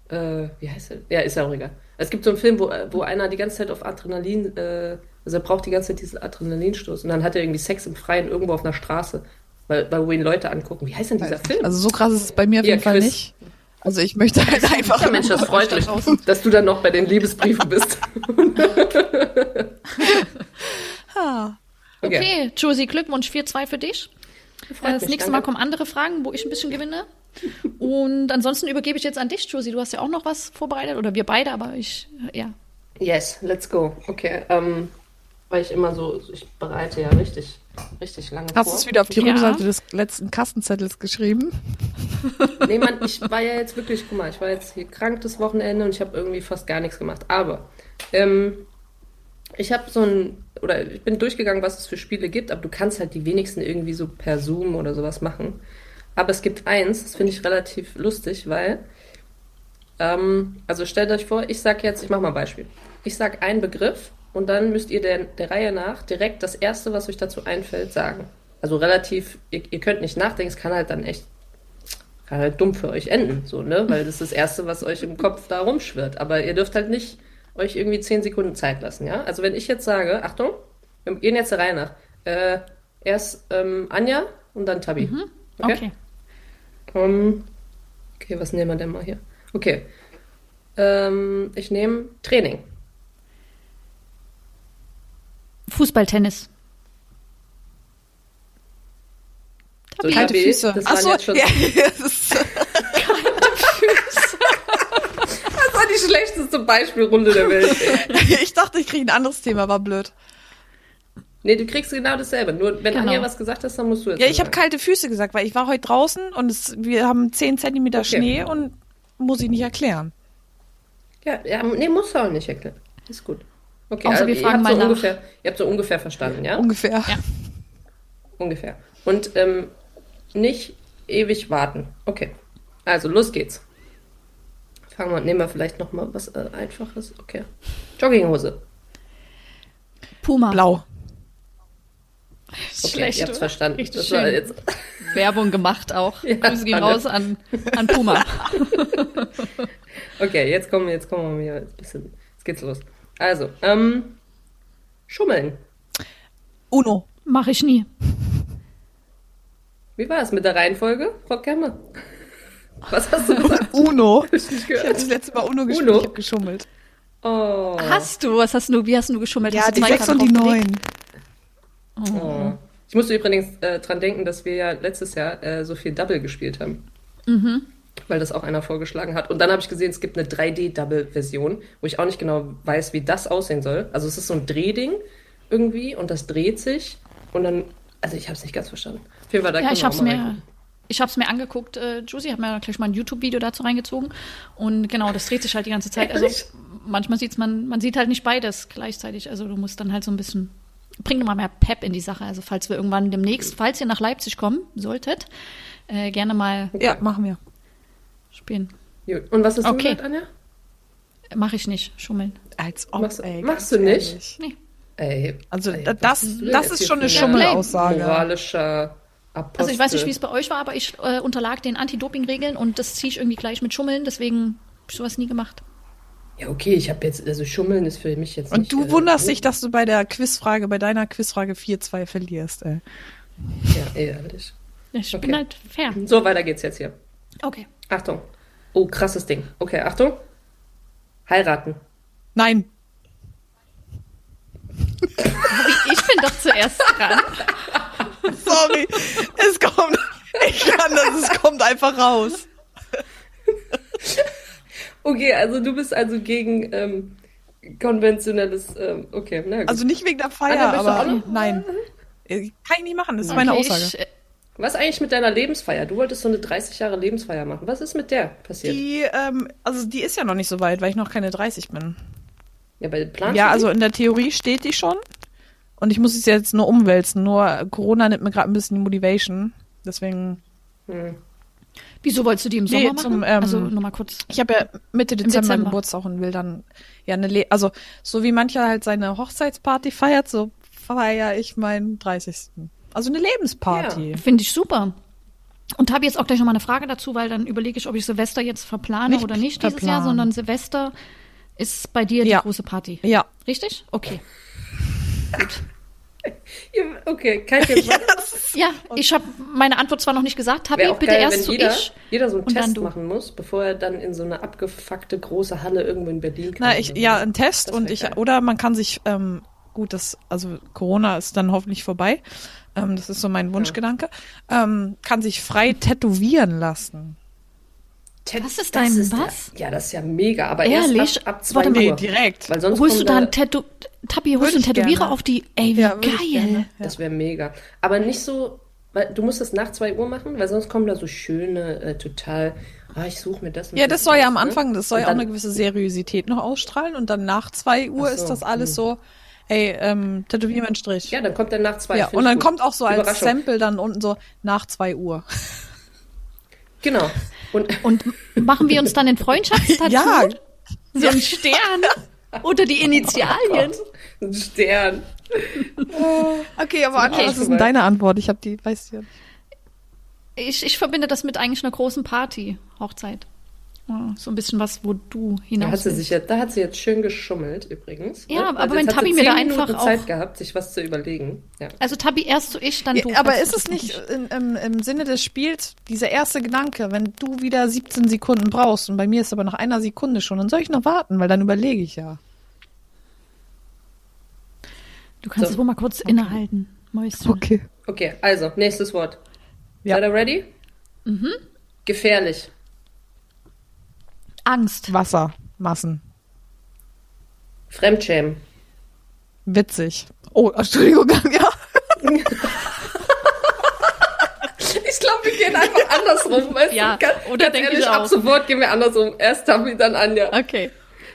B: Film? Äh, wie heißt der? Ja, ist ja auch egal. Es gibt so einen Film, wo, wo einer die ganze Zeit auf Adrenalin, äh, also er braucht die ganze Zeit diesen Adrenalinstoß und dann hat er irgendwie Sex im Freien irgendwo auf einer Straße, weil, weil wo ihn Leute angucken. Wie heißt denn dieser Film?
C: Also so krass ist es bei mir auf
B: Ja,
C: jeden Fall
B: Quiz.
C: nicht. Also ich möchte halt einfach.
B: ja, Mensch, das freut mich, dass du dann noch bei den Liebesbriefen bist.
C: Ah.
A: Okay, Josie, Glückwunsch 4-2 für dich.
B: Freut
A: Äh, das
B: mich,
A: nächste
B: danke.
A: Mal kommen andere Fragen, wo ich ein bisschen gewinne. Und ansonsten übergebe ich jetzt an dich, Josie. Du hast ja auch noch was vorbereitet, oder wir beide, aber ich, ja.
B: Yes, let's go. Okay, ähm, weil ich immer so, ich bereite ja richtig, richtig lange
C: Hast du
B: vor.
C: es wieder auf die
A: Ja.
C: Rückseite des letzten Kassenzettels geschrieben?
B: Nee, Mann, ich war ja jetzt wirklich, guck mal, ich war jetzt hier krank das Wochenende und ich habe irgendwie fast gar nichts gemacht. Aber ähm, ich habe so ein, oder ich bin durchgegangen, was es für Spiele gibt, aber du kannst halt die wenigsten irgendwie so per Zoom oder sowas machen. Aber es gibt eins, das finde ich relativ lustig, weil, ähm, also stellt euch vor, ich sag jetzt, ich mache mal ein Beispiel. Ich sag einen Begriff und dann müsst ihr der, der Reihe nach direkt das Erste, was euch dazu einfällt, sagen. Also relativ, ihr, ihr könnt nicht nachdenken, es kann halt dann echt kann halt dumm für euch enden, so, ne? Weil das ist das Erste, was euch im Kopf da rumschwirrt. Aber ihr dürft halt nicht euch irgendwie zehn Sekunden Zeit lassen, ja? Also wenn ich jetzt sage, Achtung, wir gehen jetzt der Reihe nach. Äh, erst ähm, Anja und dann Tabi.
A: Okay.
B: Ähm, okay, was nehmen wir denn mal hier? Okay. Ähm, ich nehme Training.
A: Fußball, Tennis.
B: So,
C: Kalte Füße.
B: Das
C: Ach
B: waren
C: so,
B: jetzt schon
C: ja, das, ist,
B: das war die schlechteste Beispielrunde der Welt.
C: ich dachte, ich kriege ein anderes Thema, war blöd.
B: Nee, du kriegst genau dasselbe. Nur wenn
A: Genau.
B: Anja was gesagt hast, dann musst du jetzt.
C: Ja, ich habe kalte Füße gesagt, weil ich war heute draußen und es, wir haben 10 Zentimeter
B: Okay.
C: Schnee und muss ich nicht erklären.
B: Ja, ja, nee, musst du auch nicht erklären. Ist gut. Okay,
A: Außer
B: also
A: wir
B: ihr
A: fragen
B: habt,
A: mal
B: so
A: nach.
B: ungefähr, ihr habt so ungefähr verstanden, ja?
C: Ungefähr.
A: Ja.
B: Ungefähr. Und ähm, nicht ewig warten. Okay. Also, los geht's. Fangen wir, nehmen wir vielleicht noch mal was äh, Einfaches. Okay. Jogginghose.
A: Puma.
C: Blau.
B: Okay,
A: Schlecht.
B: habt's
A: oder?
B: verstanden.
A: Richtig
B: das war jetzt.
A: Werbung gemacht auch.
B: Ja,
A: Grüße gehen raus an, an Puma.
B: Okay, jetzt kommen wir, jetzt kommen wir hier ein bisschen. Jetzt geht's los. Also, ähm, Schummeln.
C: Uno.
A: Mache ich nie.
B: Wie war es mit der Reihenfolge, Frau Kemmer? Was hast du gesagt?
C: Uno.
B: Hab ich nicht
C: Ich habe das letzte Mal Uno gespielt,
B: Uno?
C: ich habe geschummelt.
B: Oh.
A: Hast du? Was hast du? Wie hast du geschummelt?
C: Ja, die
A: zwei
C: 6 und die
A: Karten draufgelegt?
C: 9.
B: Oh. Ich musste übrigens äh, dran denken, dass wir ja letztes Jahr äh, so viel Double gespielt haben. Weil das auch einer vorgeschlagen hat. Und dann habe ich gesehen, es gibt eine 3D-Double-Version, wo ich auch nicht genau weiß, wie das aussehen soll. Also es ist so ein Drehding irgendwie und das dreht sich und dann, also ich habe es nicht ganz verstanden. Auf jeden Fall, da
A: Ja, ich hab's
B: mal
A: mir, ich hab's mir angeguckt, äh, Josie hat mir gleich mal ein YouTube-Video dazu reingezogen. Und genau, das dreht sich halt die ganze Zeit. Also manchmal sieht's man, man sieht halt nicht beides gleichzeitig. Also du musst dann halt so ein bisschen, bring mal mehr Pep in die Sache. Also falls wir irgendwann demnächst, falls ihr nach Leipzig kommen solltet, äh, gerne mal
C: Ja, machen wir.
A: spielen.
B: Gut. Und was hast
A: Okay.
B: du gesagt, Anja?
A: Mache ich nicht, schummeln.
C: Als ob,
B: Machst-
C: ey.
B: machst du nicht?
C: ehrlich.
A: Nee.
B: Ey,
C: Also
B: ey,
C: das, das
B: jetzt
C: ist schon eine Schummelaussage.
B: Moralischer Apostel.
A: Also ich weiß nicht, wie es bei euch war, aber ich äh, unterlag den Anti-Doping-Regeln und das ziehe ich irgendwie gleich mit Schummeln, deswegen habe ich sowas nie gemacht.
B: Ja, okay, ich habe jetzt, also Schummeln ist für mich jetzt
C: Und
B: nicht...
C: du
B: äh,
C: wunderst dich, dass du bei der Quizfrage, bei deiner Quizfrage 4-2 verlierst, ey.
B: Ja, ehrlich.
A: Ich
B: Okay.
A: bin halt fair.
B: So, weiter geht's jetzt hier.
A: Okay.
B: Achtung. Oh, krasses Ding. Okay, Achtung. Heiraten.
C: Nein.
A: Ich bin doch zuerst dran.
C: Sorry. es kommt. Ich kann das, es kommt einfach raus.
B: Okay, also du bist also gegen ähm, konventionelles, ähm, okay, na gut.
C: Also nicht wegen der Feier,
B: du
C: aber
B: auch noch?
C: nein. Äh, Kann ich nicht machen, das ist meine
A: Okay,
C: Aussage.
A: Ich, äh,
B: Was eigentlich mit deiner Lebensfeier? Du wolltest so eine 30 Jahre Lebensfeier machen. Was ist mit der passiert?
C: Die, ähm, also die ist ja noch nicht so weit, weil ich noch keine 30 bin.
B: ja, bei Plan
C: Ja, also in der Theorie steht die schon. Und ich muss es jetzt nur umwälzen. Nur Corona nimmt mir gerade ein bisschen die Motivation. Deswegen.
B: Hm.
A: wieso wolltest du die im Sommer
C: Nee,
A: machen?
C: zum, ähm,
A: also nochmal kurz.
C: Ich habe ja Mitte Dezember,
A: Dezember.
C: Geburtstag und will dann ja eine Le also so wie mancher halt seine Hochzeitsparty feiert, so feiere ich meinen 30. Also eine Lebensparty.
A: Finde ich super. Und habe jetzt auch gleich nochmal eine Frage dazu, weil dann überlege ich, ob ich Silvester jetzt verplane
C: Nicht
A: oder nicht dieses
C: verplanen.
A: Jahr, sondern Silvester ist bei dir
C: Ja.
A: die große Party.
C: Ja.
A: Richtig? Okay.
B: Ja, Okay, kann ich jetzt
C: ja
A: Ja, ich habe meine Antwort zwar noch nicht gesagt.
B: Auch
A: bitte
B: geil,
A: erst
B: wenn
A: zu
B: jeder,
A: ich.
B: jeder so einen Test machen muss, bevor er dann in so eine abgefuckte große Halle irgendwo in Berlin kann.
C: na, ich, ja, ein Test und ich,
B: geil.
C: oder man kann sich, ähm, gut, das, also Corona ist dann hoffentlich vorbei. Ähm, das ist so mein Wunschgedanke. Ähm, kann sich frei tätowieren lassen.
B: Ted-
A: Was ist
B: das
A: dein
B: der-
A: was?
B: Ja, das ist ja mega, aber
A: Ehrlich?
B: erst ab, ab 2
A: Warte mal.
B: Uhr.
C: direkt.
B: Weil sonst
A: Holst du da ein Tattoo, Tabi, holst du einen Tätowierer
C: gerne.
A: auf die, ey, wie
C: Ja,
A: geil.
B: Das wäre mega. Aber nicht so, weil du musst das nach 2 Uhr machen, weil sonst kommen da so schöne, äh, total, ah, ich suche mir das.
C: Ja, das soll ja am
B: ne?
C: Anfang, das soll ja auch
B: dann-
C: eine gewisse Seriosität noch ausstrahlen und dann nach zwei Uhr
B: so,
C: ist das alles so, ey, ähm, tätowier mir einen Strich.
B: Ja, dann kommt der nach 2
C: Ja, und dann kommt auch so als. Sample dann unten so nach zwei Uhr.
B: Genau. Und
A: Und machen wir uns dann in Freundschaftstattoo?
C: Ja.
A: So ein Stern oder die Initialien?
B: ein Stern.
C: Okay, aber
B: Anja,
C: Anja,
B: was ist denn
C: deine Antwort? Ich habe die, weißt du.
A: Ich, ich verbinde das mit eigentlich einer großen Party, Hochzeit. So ein bisschen was, wo du
B: Da
A: hinaus
B: hat, sie sich jetzt, da hat sie jetzt schön geschummelt, übrigens.
A: Ja,
B: Ne?
A: aber wenn Tabi mir da einfach
B: Minuten
A: auch-
B: Zeit gehabt, sich was zu überlegen. Ja.
A: Also Tabi, erst so ich, dann du.
C: Ja, aber ist es nicht in, im, im Sinne des Spiels dieser erste Gedanke, wenn du wieder 17 Sekunden brauchst und bei mir ist aber nach einer Sekunde schon, dann soll ich noch warten, weil dann überlege ich ja.
A: Du kannst
B: So.
A: es wohl mal kurz innehalten, Mäuschen.
C: Okay.
B: Okay, also, nächstes Wort.
C: Ja.
B: Seid ihr ready? Mhm. Gefährlich.
A: Angst.
C: Wasser, Massen,
B: Fremdschämen.
C: witzig. Oh, Entschuldigung, ja.
B: Ich glaube, wir gehen einfach andersrum. Weißt
A: Ja,
B: du? Ganz,
A: oder
B: ganz
A: denke
B: ehrlich,
A: ich
B: ab
A: auch.
B: sofort gehen wir andersrum. Erst Tabi, dann Anja.
A: Okay.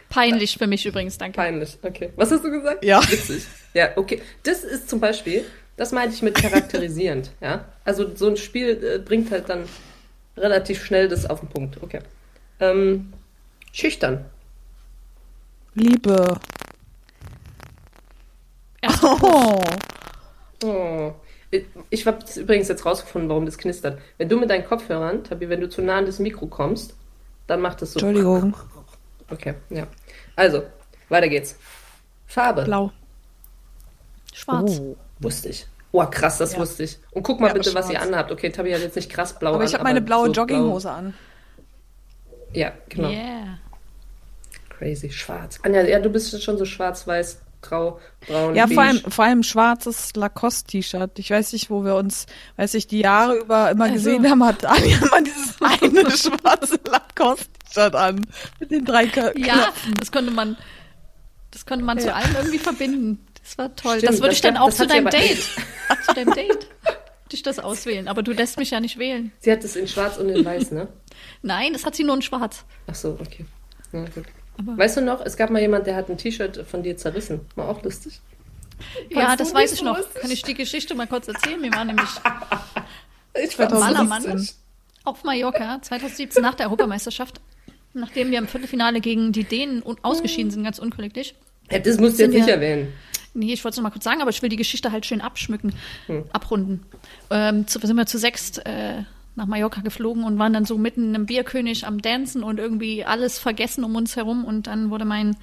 A: Peinlich für mich übrigens, danke.
B: Peinlich, okay. Was hast du gesagt?
C: Ja.
B: Witzig. Ja, okay. Das ist zum Beispiel, das meinte ich mit charakterisierend, ja. Also so ein Spiel äh, bringt halt dann relativ schnell das auf den Punkt, okay. Ähm, schüchtern.
C: Liebe. Oh.
B: Oh. Ich- habe übrigens jetzt rausgefunden, warum das knistert. Wenn du mit deinen Kopfhörern, Tabi, wenn du zu nah an das Mikro kommst, dann macht es so.
C: Entschuldigung.
B: Okay, ja. Also, weiter geht's. Farbe.
A: blau. Schwarz.
C: Oh.
B: Wusste ich. Oh, krass, das
C: Ja.
B: wusste ich. Und guck mal
C: Ja,
B: bitte, was ihr anhabt. Okay, Tabi hat jetzt nicht krass blau
C: Aber
B: an,
C: ich habe meine blaue
B: so
C: Jogginghose an.
B: Ja, genau.
A: Yeah.
B: Crazy. Schwarz. Anja, ja, du bist schon so schwarz-weiß, grau, braun,
C: Ja,
B: beige.
C: vor allem, vor allem schwarzes Lacoste-T-Shirt. Ich weiß nicht, wo wir uns, weiß ich, die Jahre über immer
A: Also.
C: gesehen haben, hat Anja immer dieses eine schwarze Lacoste-T-Shirt an. Mit den drei Kö
A: Ja, das konnte man, das konnte man zu
C: Ja.
A: allem irgendwie verbinden. Das war toll.
B: Stimmt,
A: das würde ich dann auch zu deinem Date. zu deinem Date. Würde ich das auswählen. Aber du lässt mich ja nicht wählen.
B: Sie hat es in schwarz und in weiß, ne?
A: Nein, das hat sie nur in schwarz.
B: Ach so, okay. Ja, gut.
A: Aber-
B: Weißt du noch, es gab mal jemand, der hat ein T-Shirt von dir zerrissen. War auch lustig.
A: Ja,
B: Fandst
A: das weiß ich
B: so
A: noch.
B: lustig?
A: Kann ich die Geschichte mal kurz erzählen? Wir waren nämlich
B: Ich.
A: Mann. auf Mallorca 2017 nach der Europameisterschaft. Nachdem wir im Viertelfinale gegen die Dänen ausgeschieden sind, ganz unkollektiv.
B: Ja, das musst du jetzt nicht erwähnen.
A: Nee, ich wollte es noch mal kurz sagen, aber ich will die Geschichte halt schön abschmücken,
B: Hm.
A: abrunden. Ähm, zu, sind wir zu sechst äh, nach Mallorca geflogen und waren dann so mitten einem Bierkönig am Dancen und irgendwie alles vergessen um uns herum und dann wurde mein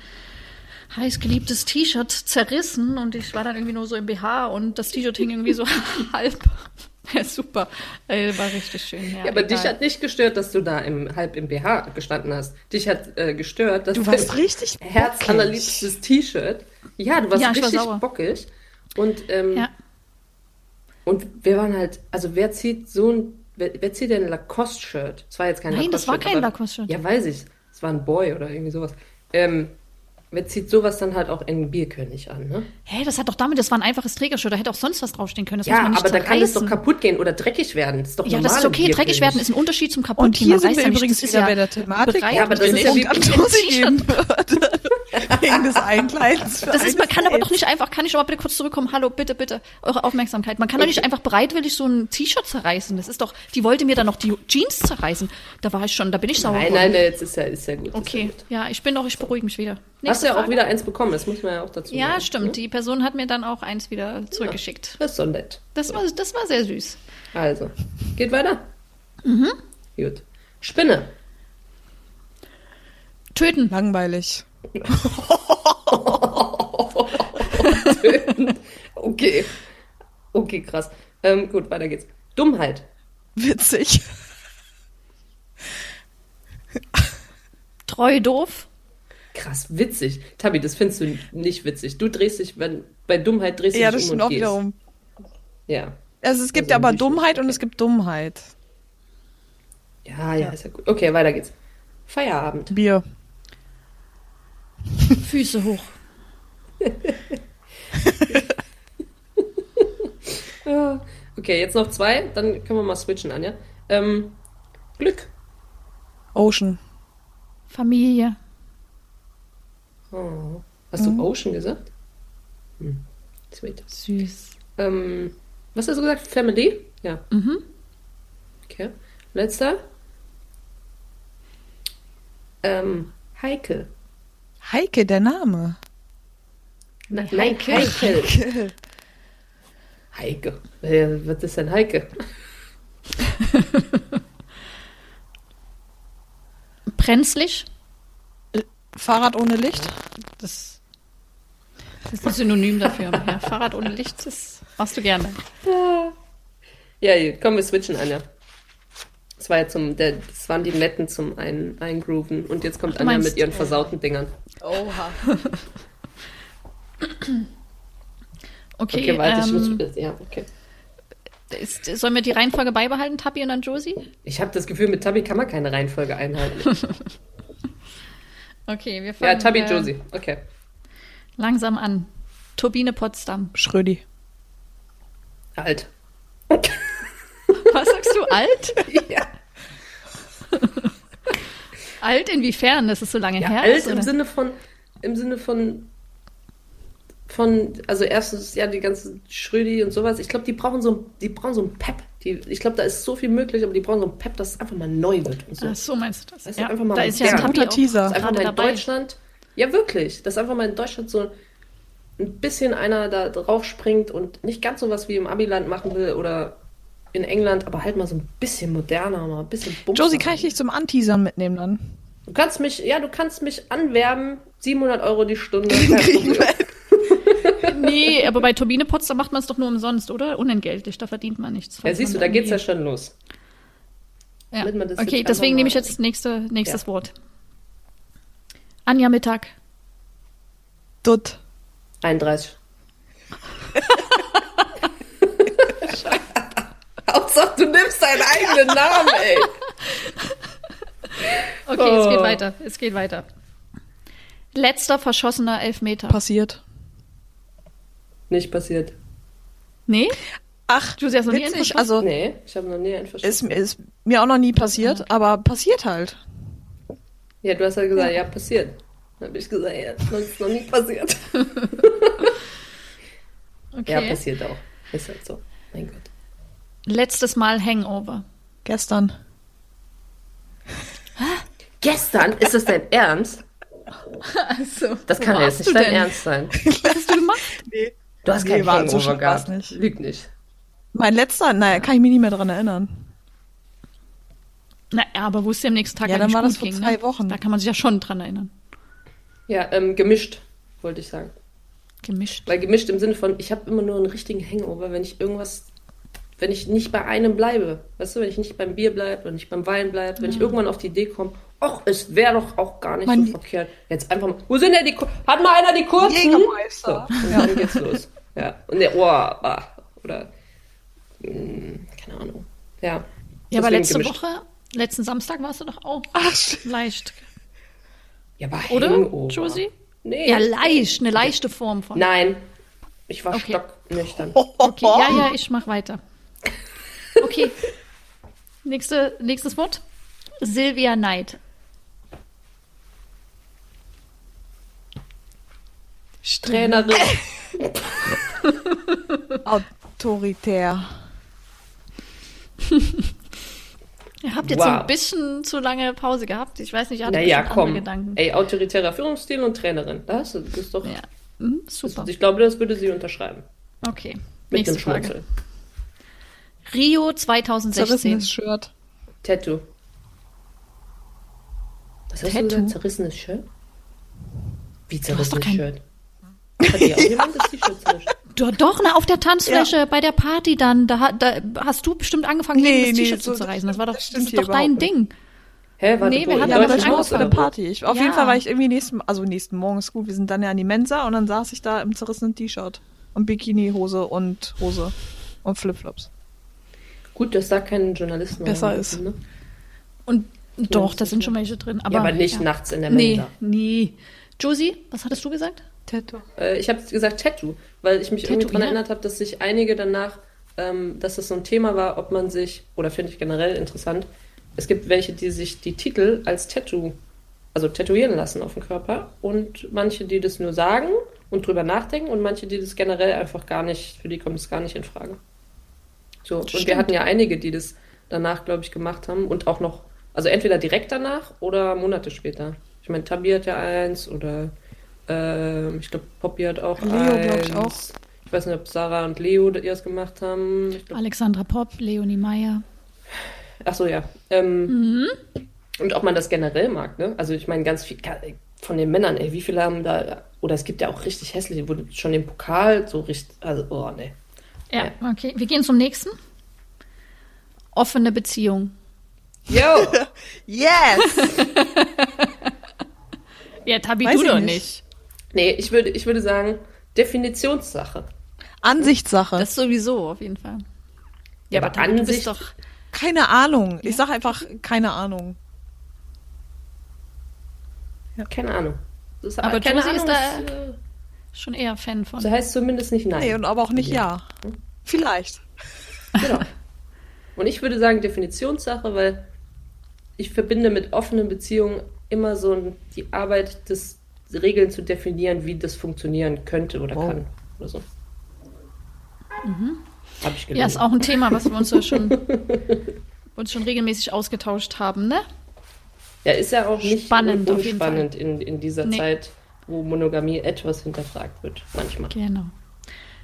A: heißgeliebtes T-Shirt zerrissen und ich war dann irgendwie nur so im BH und das T-Shirt hing irgendwie so halb. Ja, super. Äh, war richtig schön. Ja,
B: Ja, aber
A: egal.
B: dich hat nicht gestört, dass du da im, halb im BH gestanden hast. Dich hat äh, gestört, dass
C: Du warst richtig
B: herzallerliebstes T-Shirt. Ja, du warst
A: Ja, ich war
B: richtig
A: sauer.
B: bockig. Und, ähm,
A: Ja.
B: und wir waren halt, also wer zieht so ein, wer, wer zieht denn ein Lacoste-Shirt? Das war jetzt kein
A: Nein, das war
B: Lacoste-Shirt,
A: kein Lacoste-Shirt.
B: Ja, weiß ich. Es war ein Boy oder irgendwie sowas. Ähm, wer zieht sowas dann halt auch in Bierkönig an, ne?
A: Hä, das hat doch damit, das war ein einfaches Trägershirt, da hätte auch sonst was draufstehen können. Das muss
B: Ja,
A: man nicht
B: aber da kann es doch kaputt gehen oder dreckig werden. Das ist doch
A: Ja,
B: normal
A: das ist okay. Dreckig werden ist ein Unterschied zum kaputt.
C: Und hier sind wir übrigens
A: das ist
C: wieder
A: ja
C: bei der Thematik,
B: Ja, aber das ist ja wie-
C: würde. Wegen des Einkleidens.
A: Das ist, man kann aber doch nicht einfach, kann ich aber bitte kurz zurückkommen? Hallo, bitte, bitte, eure Aufmerksamkeit. Man kann doch nicht einfach bereitwillig so ein T-Shirt zerreißen. Das ist doch, die wollte mir dann noch die Jeans zerreißen. Da war ich schon, da bin ich sauer
B: Nein, nein, nein, jetzt ist ja, ist ja gut. ist Ja
A: Okay,
B: gut.
A: ja, ich bin doch, ich beruhige mich wieder.
B: Hast
A: Nächste
B: du ja auch wieder eins bekommen, das muss man ja auch dazu
A: Ja,
B: sagen.
A: stimmt. Die Person hat mir dann auch eins wieder zurückgeschickt.
B: Das ist so nett.
A: Das war, das war sehr süß.
B: Also, geht weiter?
A: Mhm.
B: Gut. Spinne.
A: Töten.
C: Langweilig.
B: Okay. Okay, krass. Ähm, gut, weiter geht's. Dummheit.
C: Witzig.
A: Treu doof.
B: Krass, witzig. Tabi, das findest du nicht witzig. Du drehst dich, wenn, bei Dummheit drehst du
C: Ja,
B: dich
C: das
B: um
C: stimmt
B: und
C: auch
B: gehst.
C: wiederum.
B: Ja.
C: Also es gibt
B: Also
C: aber
B: wichtig,
C: Dummheit und es gibt Dummheit.
B: Ja, ja, ist ja gut. Okay, weiter geht's. Feierabend.
C: Bier.
A: Füße hoch.
B: Ja. Okay, jetzt noch zwei, dann können wir mal switchen, Anja. Ähm, Glück.
C: Ocean.
A: Familie.
B: Oh. Hast
C: Mhm.
B: du Ocean gesagt? Hm. Sweet.
A: Süß.
B: Ähm, was hast du gesagt? Family? Ja.
A: Mhm.
B: Okay. Letzter. Ähm, Heike.
C: Heike, der Name.
B: Nein,
A: Heike.
B: Heike. Heike. Äh, was ist denn Heike?
A: Brenzlig.
C: Fahrrad ohne Licht?
A: Das, das ist ein Synonym dafür. Ja, Fahrrad ohne Licht, das machst du gerne.
B: Ja, komm, wir switchen, Anja. Ja zum, der, das waren die Netten zum ein, Eingrooven. Und jetzt kommt Anja
A: meinst-
B: mit ihren versauten Dingern.
C: Oha.
A: Okay,
B: Okay, warte, ich
A: ähm,
B: muss. Ja, okay.
A: ist, sollen wir die Reihenfolge beibehalten, Tabi und dann Josie?
B: Ich habe das Gefühl, mit Tabi kann man keine Reihenfolge einhalten.
A: Okay, wir fangen
B: ja, Tabi,
A: äh,
B: Josie. Okay.
A: langsam an. Turbine Potsdam.
C: Schrödi.
B: Alt.
A: Was sagst du, alt?
B: Ja,
A: Alt inwiefern? Das ist so lange
B: ja
A: her.
B: alt
A: ist,
B: im
A: oder?
B: Sinne von. Im Sinne von. Von, also erstens, ja, die ganzen Schrödi und sowas. Ich glaube, die brauchen so, ein- die brauchen so ein Pep. Die, ich glaube, da ist so viel möglich, aber die brauchen so ein Pep, dass es einfach mal neu wird und so.
A: Ach so meinst du das?
B: Weißt du, einfach mal
A: da ist ja. Tabi
C: Guter Teaser.
B: dass einfach
A: gerade
B: mal in
A: dabei.
B: Deutschland, ja wirklich, dass einfach mal in Deutschland so ein bisschen einer da drauf springt und nicht ganz so was wie im Abiland machen will oder in England, aber halt mal so ein bisschen moderner, mal ein bisschen Bums
C: Josie, kann ich dich zum Anteasern mitnehmen dann?
B: Du kannst mich, ja, du kannst mich anwerben, 700 Euro die Stunde.
A: Nee, aber bei Turbine Potsdam macht man es doch nur umsonst, oder? Unentgeltlich, da verdient man nichts.
B: Ja, siehst du, da geht's ja
A: irgendwie-
B: schon los.
A: Ja.
B: damit man das
A: Okay, deswegen nehme ich jetzt nächste, nächstes
B: Ja.
A: Wort. Anja Mittag.
C: Dutt.
B: 31. Hauptsache, du nimmst deinen eigenen Namen, ey.
A: Okay, es
B: Oh.
A: geht weiter. Es geht weiter. Letzter verschossener Elfmeter.
C: Passiert.
B: Nicht passiert.
A: nee?
C: Ach,
A: Du hast noch nie einen
C: witzig. Also,
B: Nee, ich habe noch nie einen verschossen.
C: ist, ist mir auch noch nie passiert, aber passiert halt.
B: Ja, du hast ja gesagt, ja, passiert. Dann habe ich gesagt, ja, das ist noch nie passiert.
A: Okay.
B: Ja, passiert auch. Ist halt so. Mein Gott.
A: Letztes Mal Hangover.
C: Gestern.
B: Gestern? Ist das dein Ernst?
A: Also,
B: Das kann ja jetzt nicht dein Ernst sein.
A: Was hast du gemacht?
C: Nee.
B: Du hast
C: Nee,
B: keinen
C: so
B: Hangover
C: war's
B: gehabt.
C: nicht.
B: Lüg nicht.
C: Mein letzter, naja, kann ich mich nicht mehr dran erinnern.
A: Na, ja, aber wusste am nächsten Tag
C: Ja, dann war das vor
A: ging,
C: zwei
A: ne?
C: Wochen.
A: Da kann man sich ja schon dran erinnern.
B: Ja, ähm, gemischt, wollte ich sagen.
A: Gemischt.
B: Weil gemischt im Sinne von, ich habe immer nur einen richtigen Hangover, wenn ich irgendwas, wenn ich nicht bei einem bleibe. Weißt du, wenn ich nicht beim Bier bleibe, wenn ich beim Wein bleibe, wenn ich irgendwann auf die Idee komme, ach, es wäre doch auch gar nicht
C: Mann,
B: so verkehrt. Jetzt einfach mal, wo sind denn die, Kur- hat mal einer die kurzen? So,
C: Jägermeister.
B: und dann geht's los. Ja, und der, oh, ah, oder, mh, keine Ahnung. Ja.
A: Ja, aber letzte
B: gemischt.
A: Woche, letzten Samstag warst du doch auch
C: Ach,
A: leicht.
B: Ja, war
A: Oder,
B: Hangover.
A: Josie?
B: Nee.
A: Ja, leicht. Eine leichte Form von.
B: Nein. Ich war
A: Okay.
B: stocknüchtern.
A: Okay, ja, ja, ich mach weiter. Okay. Nächste, nächstes Wort. Silvia Neid.
B: Trainerin.
C: Autoritär.
A: Ihr habt jetzt so
B: Wow.
A: ein bisschen zu lange Pause gehabt. Ich weiß nicht, ihr hattet
B: Naja, komm.
A: Gedanken.
B: Ey, autoritärer Führungsstil und Trainerin. Das ist doch.
A: Ja. Mhm,
B: Das,
A: super.
B: ich glaube, das würde sie unterschreiben.
A: Okay.
B: Mit
A: Nächste
B: dem
A: Frage.
B: Schmunzeln.
A: Rio 2016.
C: Zerrissenes Shirt.
B: Tattoo. Was hast
A: Tattoo?
B: du gesagt? Zerrissenes Shirt? Wie
A: hast doch
B: zerrissenes
A: kein-
B: Shirt? Hat dir auch jemand das T-Shirt zerrischt?
A: Doch, doch, na, auf der Tanzfläche, bei der Party dann. Da, da hast du bestimmt angefangen,
C: Nee,
A: das
C: nee,
A: T-Shirt
C: so-
A: zu zerreißen. Das war doch,
C: das
A: das doch dein. Ding.
B: Hä, warte,
A: Nee, wir hatten
C: Ja,
A: aber
C: auf
A: angefangen.
C: der Party. Ich, auf
A: Ja.
C: jeden Fall war ich irgendwie nächsten, also nächsten Morgen ist gut. Wir sind dann ja an die Mensa und dann saß ich da im zerrissenen T-Shirt und Bikini-Hose und Hose und Flipflops.
B: Gut, dass da kein Journalisten
C: Besser
B: rein
C: ist.
B: Ne?
A: Und doch,
B: ist
A: da sind schon welche drin. Aber,
B: ja, aber nicht
A: ja.
B: nachts in der
A: Nee,
B: Mensa.
A: nee. Josie, was hattest du gesagt?
C: Tattoo.
B: Äh, ich habe gesagt Tattoo, weil ich mich irgendwie
A: Tattoo,
B: daran
A: ja.
B: erinnert habe, dass sich einige danach, ähm, dass das so ein Thema war, ob man sich, oder finde ich generell interessant, es gibt welche, die sich die Titel als Tattoo, also tätowieren lassen auf dem Körper und manche, die das nur sagen und drüber nachdenken und manche, die das generell einfach gar nicht, für die kommt es gar nicht in Frage. So, und wir
A: Stimmt.
B: hatten ja einige, die das danach, glaube ich, gemacht haben und auch noch, also entweder direkt danach oder Monate später. Ich meine, Tabi hat ja eins oder ähm, ich glaube, Poppy hat auch
C: Leo,
B: eins.
C: ich, auch.
B: Ich weiß nicht, ob Sarah und Leo es gemacht haben. Glaub,
A: Alexandra Popp, Leonie Meyer.
B: ach so, ja. Ähm,
A: Mhm.
B: Und ob man das generell mag, ne? Also ich meine, ganz viel von den Männern, ey, wie viele haben da, oder es gibt ja auch richtig hässliche, wo schon den Pokal so richtig, also, oh, ne.
A: Ja, okay. Wir gehen zum nächsten. Offene Beziehung.
B: Yo!
C: Yes!
A: Ja, Tabi,
C: Weiß
A: du
C: ich
A: doch
C: nicht.
A: nicht.
B: nee, ich würde, ich würde sagen, Definitionssache.
C: Ansichtssache.
A: Das sowieso, auf jeden Fall.
B: Ja,
A: aber
B: aber
A: Tabi, du
B: Ansicht-
A: bist doch.
C: keine Ahnung. Ich sag einfach keine Ahnung.
B: Keine Ahnung. Das ist,
A: Aber
B: keine
A: Josie ist
B: Ahnung,
A: da-
B: ist, äh,
A: Schon eher Fan von.
B: das heißt zumindest nicht nein.
C: Nee, und aber auch nicht ja. Vielleicht.
B: Genau. Und ich würde sagen Definitionssache, weil ich verbinde mit offenen Beziehungen immer so die Arbeit, das Regeln zu definieren, wie das funktionieren könnte oder
C: Wow.
B: kann. Oder so. Hab ich gelernt.
A: Ja, ist auch ein Thema, was wir uns ja schon, uns schon regelmäßig ausgetauscht haben, ne?
B: Ja, ist ja auch nicht
A: Spannend
B: un-
A: auf jeden
B: unspannend in, in dieser
A: Nee.
B: Zeit, wo Monogamie etwas hinterfragt wird, manchmal.
A: Genau.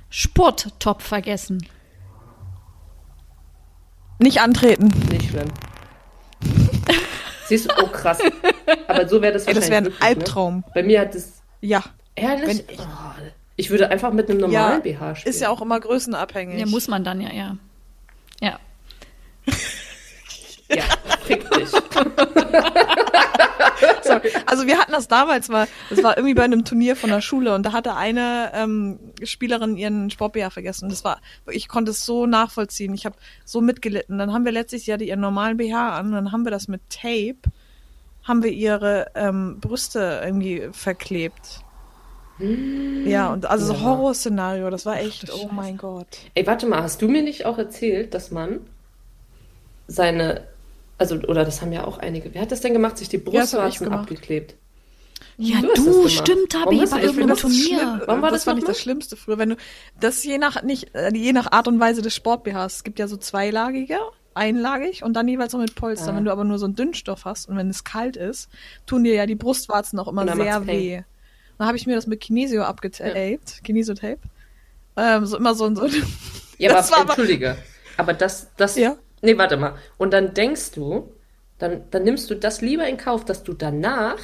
A: Sporttop vergessen.
C: Nicht antreten.
B: Nicht schlimm. Siehst du, oh krass. Aber so wäre das
C: Ey, das wäre ein
B: wahrscheinlich wirklich,
C: Albtraum.
B: Ne? Bei mir hat es
C: Ja.
B: ehrlich.
C: Wenn
B: ich, oh, ich würde einfach mit einem normalen
C: Ja,
B: BH spielen.
C: Ist ja auch immer größenabhängig.
A: Ja, muss man dann ja, ja. Ja.
B: Ja, fick dich.
C: So, also wir hatten das damals mal, das war irgendwie bei einem Turnier von der Schule und da hatte eine ähm, Spielerin ihren Sport-BH vergessen. Das war, ich konnte es so nachvollziehen. Ich habe so mitgelitten. Dann haben wir letztlich, sie hatte ihren normalen BH an und dann haben wir das mit Tape, haben wir ihre ähm, Brüste irgendwie verklebt. Ja, und also so
B: Ja.
C: Horrorszenario, das war echt,
A: du
C: oh mein Gott.
B: Ey, warte mal, hast du mir nicht auch erzählt, dass man seine, also, oder das haben ja auch einige, wer hat das denn gemacht, sich die Brustwarzen
C: gemacht.
B: abgeklebt?
A: Ja,
B: Du
A: du, stimmt, Tabi, bei
B: das
A: irgendeinem Turnier.
B: Warum war
C: das
B: das
C: ich
B: nochmal?
C: das Schlimmste früher, wenn du das je nach nicht äh, je nach Art und Weise des Sport-BHs. Es gibt ja so zweilagige, einlagig und dann jeweils noch mit Polster.
B: Ah.
C: Wenn du aber nur so einen Dünnstoff hast und wenn es kalt ist, tun dir ja die Brustwarzen auch immer sehr
B: macht's pain.
C: weh. Dann habe ich mir das mit Kinesio abgetaped, Kinesiotape. Ähm, so immer so und so.
B: Ja,
C: Das
B: aber,
C: war aber-
B: entschuldige. Aber das, das,
C: Ja.
B: Nee, warte mal. Und dann denkst du, dann, dann nimmst du das lieber in Kauf, dass du danach,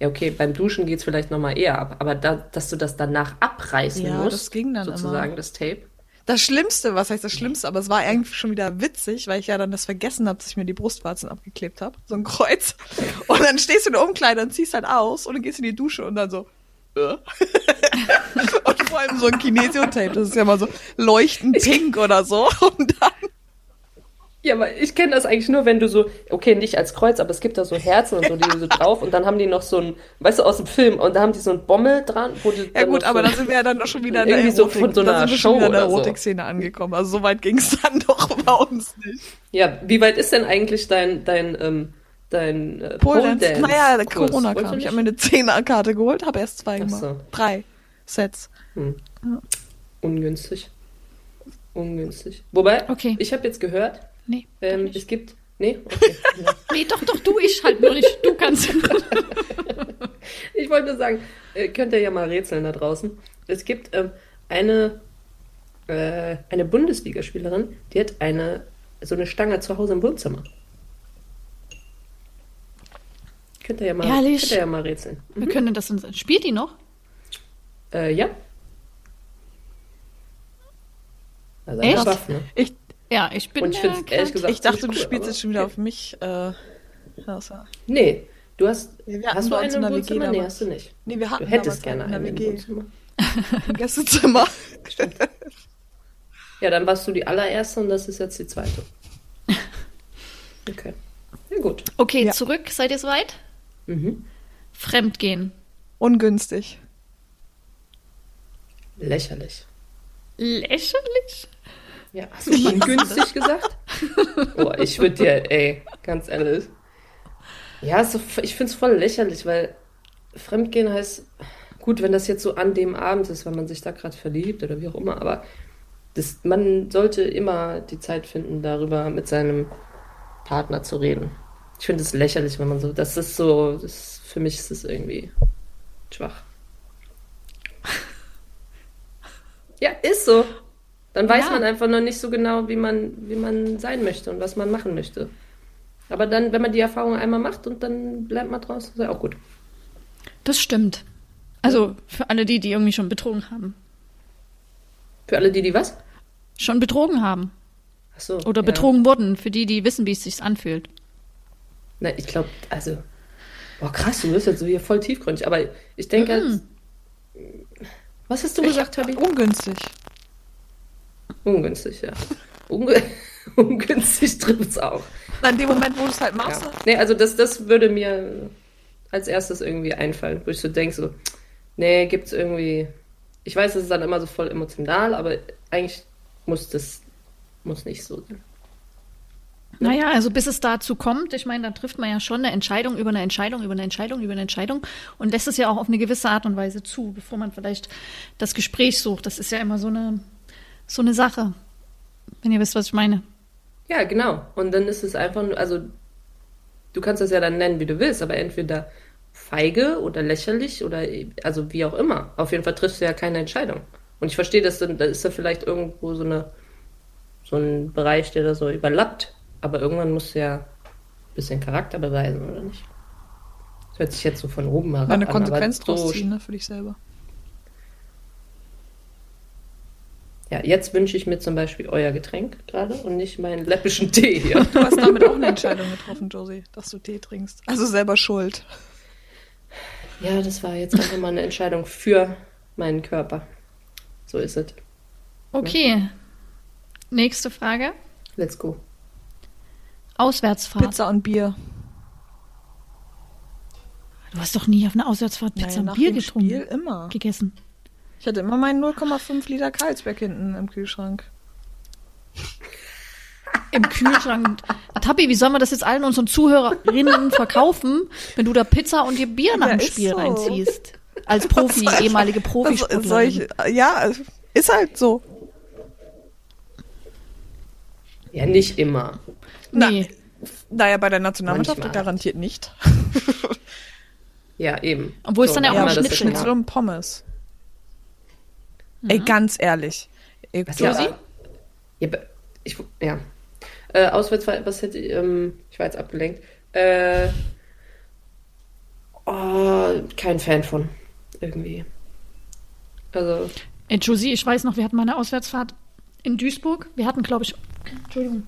B: ja, okay, beim Duschen geht's vielleicht nochmal eher ab, aber da, dass du das danach abreißen
C: Ja,
B: musst,
C: das ging dann
B: sozusagen,
C: immer.
B: das Tape.
C: Das Schlimmste, was heißt das Schlimmste, aber es war eigentlich schon wieder witzig, weil ich ja dann das vergessen habe, dass ich mir die Brustwarzen abgeklebt habe. So ein Kreuz. Und dann stehst du in der Umkleide und ziehst halt aus und dann gehst in die Dusche und dann so. Äh? und vor allem so ein Kinesiotape, das ist ja mal so leuchtend pink oder so. Und dann.
B: Ja, aber ich kenne das eigentlich nur, wenn du so, okay, nicht als Kreuz, aber es gibt da so Herzen und so, die so drauf und dann haben die noch so ein, weißt du, aus dem Film, und da haben die so ein Bommel dran, wo die
C: Ja gut, aber
B: so
C: da sind wir ja dann doch schon wieder in der
B: Irgendwie so von so einer
C: wieder in der
B: Show oder so.
C: Erotik-Szene angekommen. Also so weit ging es dann doch bei uns nicht.
B: Ja, wie weit ist denn eigentlich dein, dein, ähm, dein äh,
C: Pole Dance. Naja, der? Corona kam. Ich habe mir eine Zehnerkarte geholt, habe erst zwei
B: Ach
C: gemacht.
B: so.
C: Drei Sets.
B: Ungünstig. Ungünstig. Wobei,
A: Okay.
B: ich habe jetzt gehört,
A: Nee,
B: ähm, es gibt. Nee? Okay.
A: Nee, doch, doch, du, ich halt nur nicht. Du kannst.
B: ich wollte nur sagen, äh, könnt ihr ja mal rätseln da draußen. Es gibt ähm, eine, äh, eine Bundesligaspielerin, die hat eine so eine Stange zu Hause im Wohnzimmer. Könnt ihr ja mal,
A: Ehrlich?
B: könnt ihr ja mal rätseln.
A: Wir können das uns. Spielt die noch?
B: Äh, ja. Also
A: Echt?
B: eine Waffe,
C: Ich,
A: Ja, ich bin.
B: Und ich finde
A: äh,
B: ehrlich gesagt.
C: ich dachte, du
B: cool,
C: spielst
B: aber
C: jetzt schon wieder
B: okay.
C: auf mich. Äh,
B: Nee, du hast.
C: Ja,
B: hast du eine
C: in der WG?
B: Nee, hast du nicht.
C: nee, wir hatten
B: Du hättest gerne
C: in der WG. Im Gästezimmer.
B: Ja, dann warst du die allererste und das ist jetzt die zweite. Okay. Ja, gut.
A: Okay,
C: Ja.
A: zurück. Seid ihr soweit?
B: Mhm.
A: Fremdgehen.
C: Ungünstig.
B: Lächerlich.
A: Lächerlich?
B: Ja, hast du ungünstig gesagt? Boah, ich würde dir, ey, ganz ehrlich. Ja, so, ich finde es voll lächerlich, weil Fremdgehen heißt, gut, wenn das jetzt so an dem Abend ist, wenn man sich da gerade verliebt oder wie auch immer, aber das, man sollte immer die Zeit finden, darüber mit seinem Partner zu reden. Ich finde es lächerlich, wenn man so, das ist so, das, für mich ist es irgendwie schwach. Ja, ist so. Dann weiß
A: Ja.
B: man einfach noch nicht so genau, wie man, wie man sein möchte und was man machen möchte. Aber dann, wenn man die Erfahrung einmal macht und dann lernt man draus, ist ja auch gut.
A: Das stimmt. Also für alle die, die irgendwie schon betrogen haben.
B: Für alle, die die was?
A: Schon betrogen haben.
B: Ach so.
A: Oder
B: ja.
A: betrogen wurden, für die, die wissen, wie es sich anfühlt.
B: Na, ich glaube, also, boah, krass, du bist jetzt so hier voll tiefgründig. Aber ich denke,
A: Mhm.
B: was hast du gesagt, Tabi?
C: Ungünstig.
B: Ungünstig, ja. Unge ungünstig trifft's auch.
C: In dem Moment, wo du es halt
B: Ja.
C: machst.
B: Nee, also das, das würde mir als erstes irgendwie einfallen, wo ich so denke, so, nee, gibt's irgendwie. Ich weiß, es ist dann immer so voll emotional, aber eigentlich muss das muss nicht so sein.
A: Naja, also bis es dazu kommt, ich meine, dann trifft man ja schon eine Entscheidung über eine Entscheidung, über eine Entscheidung, über eine Entscheidung und lässt es ja auch auf eine gewisse Art und Weise zu, bevor man vielleicht das Gespräch sucht. Das ist ja immer so eine, so eine Sache, wenn ihr wisst, was ich meine.
B: Ja, genau. Und dann ist es einfach nur, also du kannst das ja dann nennen, wie du willst, aber entweder feige oder lächerlich oder also wie auch immer. Auf jeden Fall triffst du ja keine Entscheidung. Und ich verstehe das, dann da ist da vielleicht irgendwo so eine so ein Bereich, der da so überlappt. Aber irgendwann musst du ja ein bisschen Charakter beweisen, oder nicht? Das hört sich jetzt so von oben herab
C: Eine
B: an,
C: Konsequenz draus ziehen, ne, für dich selber.
B: Ja, jetzt wünsche ich mir zum Beispiel euer Getränk gerade und nicht meinen läppischen Tee hier.
C: Du hast damit auch eine Entscheidung getroffen, Josie, dass du Tee trinkst. Also selber schuld.
B: Ja, das war jetzt einfach mal eine Entscheidung für meinen Körper. So ist es.
A: Okay. Nächste Frage.
B: Let's go.
A: Auswärtsfahrt.
C: Pizza und Bier.
A: Du hast doch nie auf einer Auswärtsfahrt Pizza
C: Naja,
A: und
C: nach
A: Bier
C: dem
A: getrunken,
C: Spiel immer.
A: gegessen.
C: Ich hatte immer meinen 0,5 Liter Karlsberg hinten im Kühlschrank.
A: Im Kühlschrank. Tabi, wie sollen wir das jetzt allen unseren Zuhörerinnen verkaufen, wenn du da Pizza und dir Bier nach
C: Ja,
A: dem Spiel
C: so.
A: reinziehst? Als Profi,
C: soll ich-
A: ehemalige Profisportlerin.
C: ich, ja, ist halt so.
B: Ja, nicht immer.
A: Nee.
C: Naja, bei der Nationalmannschaft
B: Manchmal.
C: garantiert nicht.
B: Ja, eben.
A: Obwohl es dann ja auch mal
B: das
A: Schnitzel
C: und Pommes. Ey, ganz ehrlich. Ey,
B: Was
A: Josi?
B: ja, ja, ich, ja. Äh, Auswärtsfahrt, was hätte ich, ähm, ich war jetzt abgelenkt. Äh, oh, kein Fan von. Irgendwie. Also,
A: Ey, Josie, ich weiß noch, wir hatten mal eine Auswärtsfahrt in Duisburg. Wir hatten, glaube ich, Entschuldigung,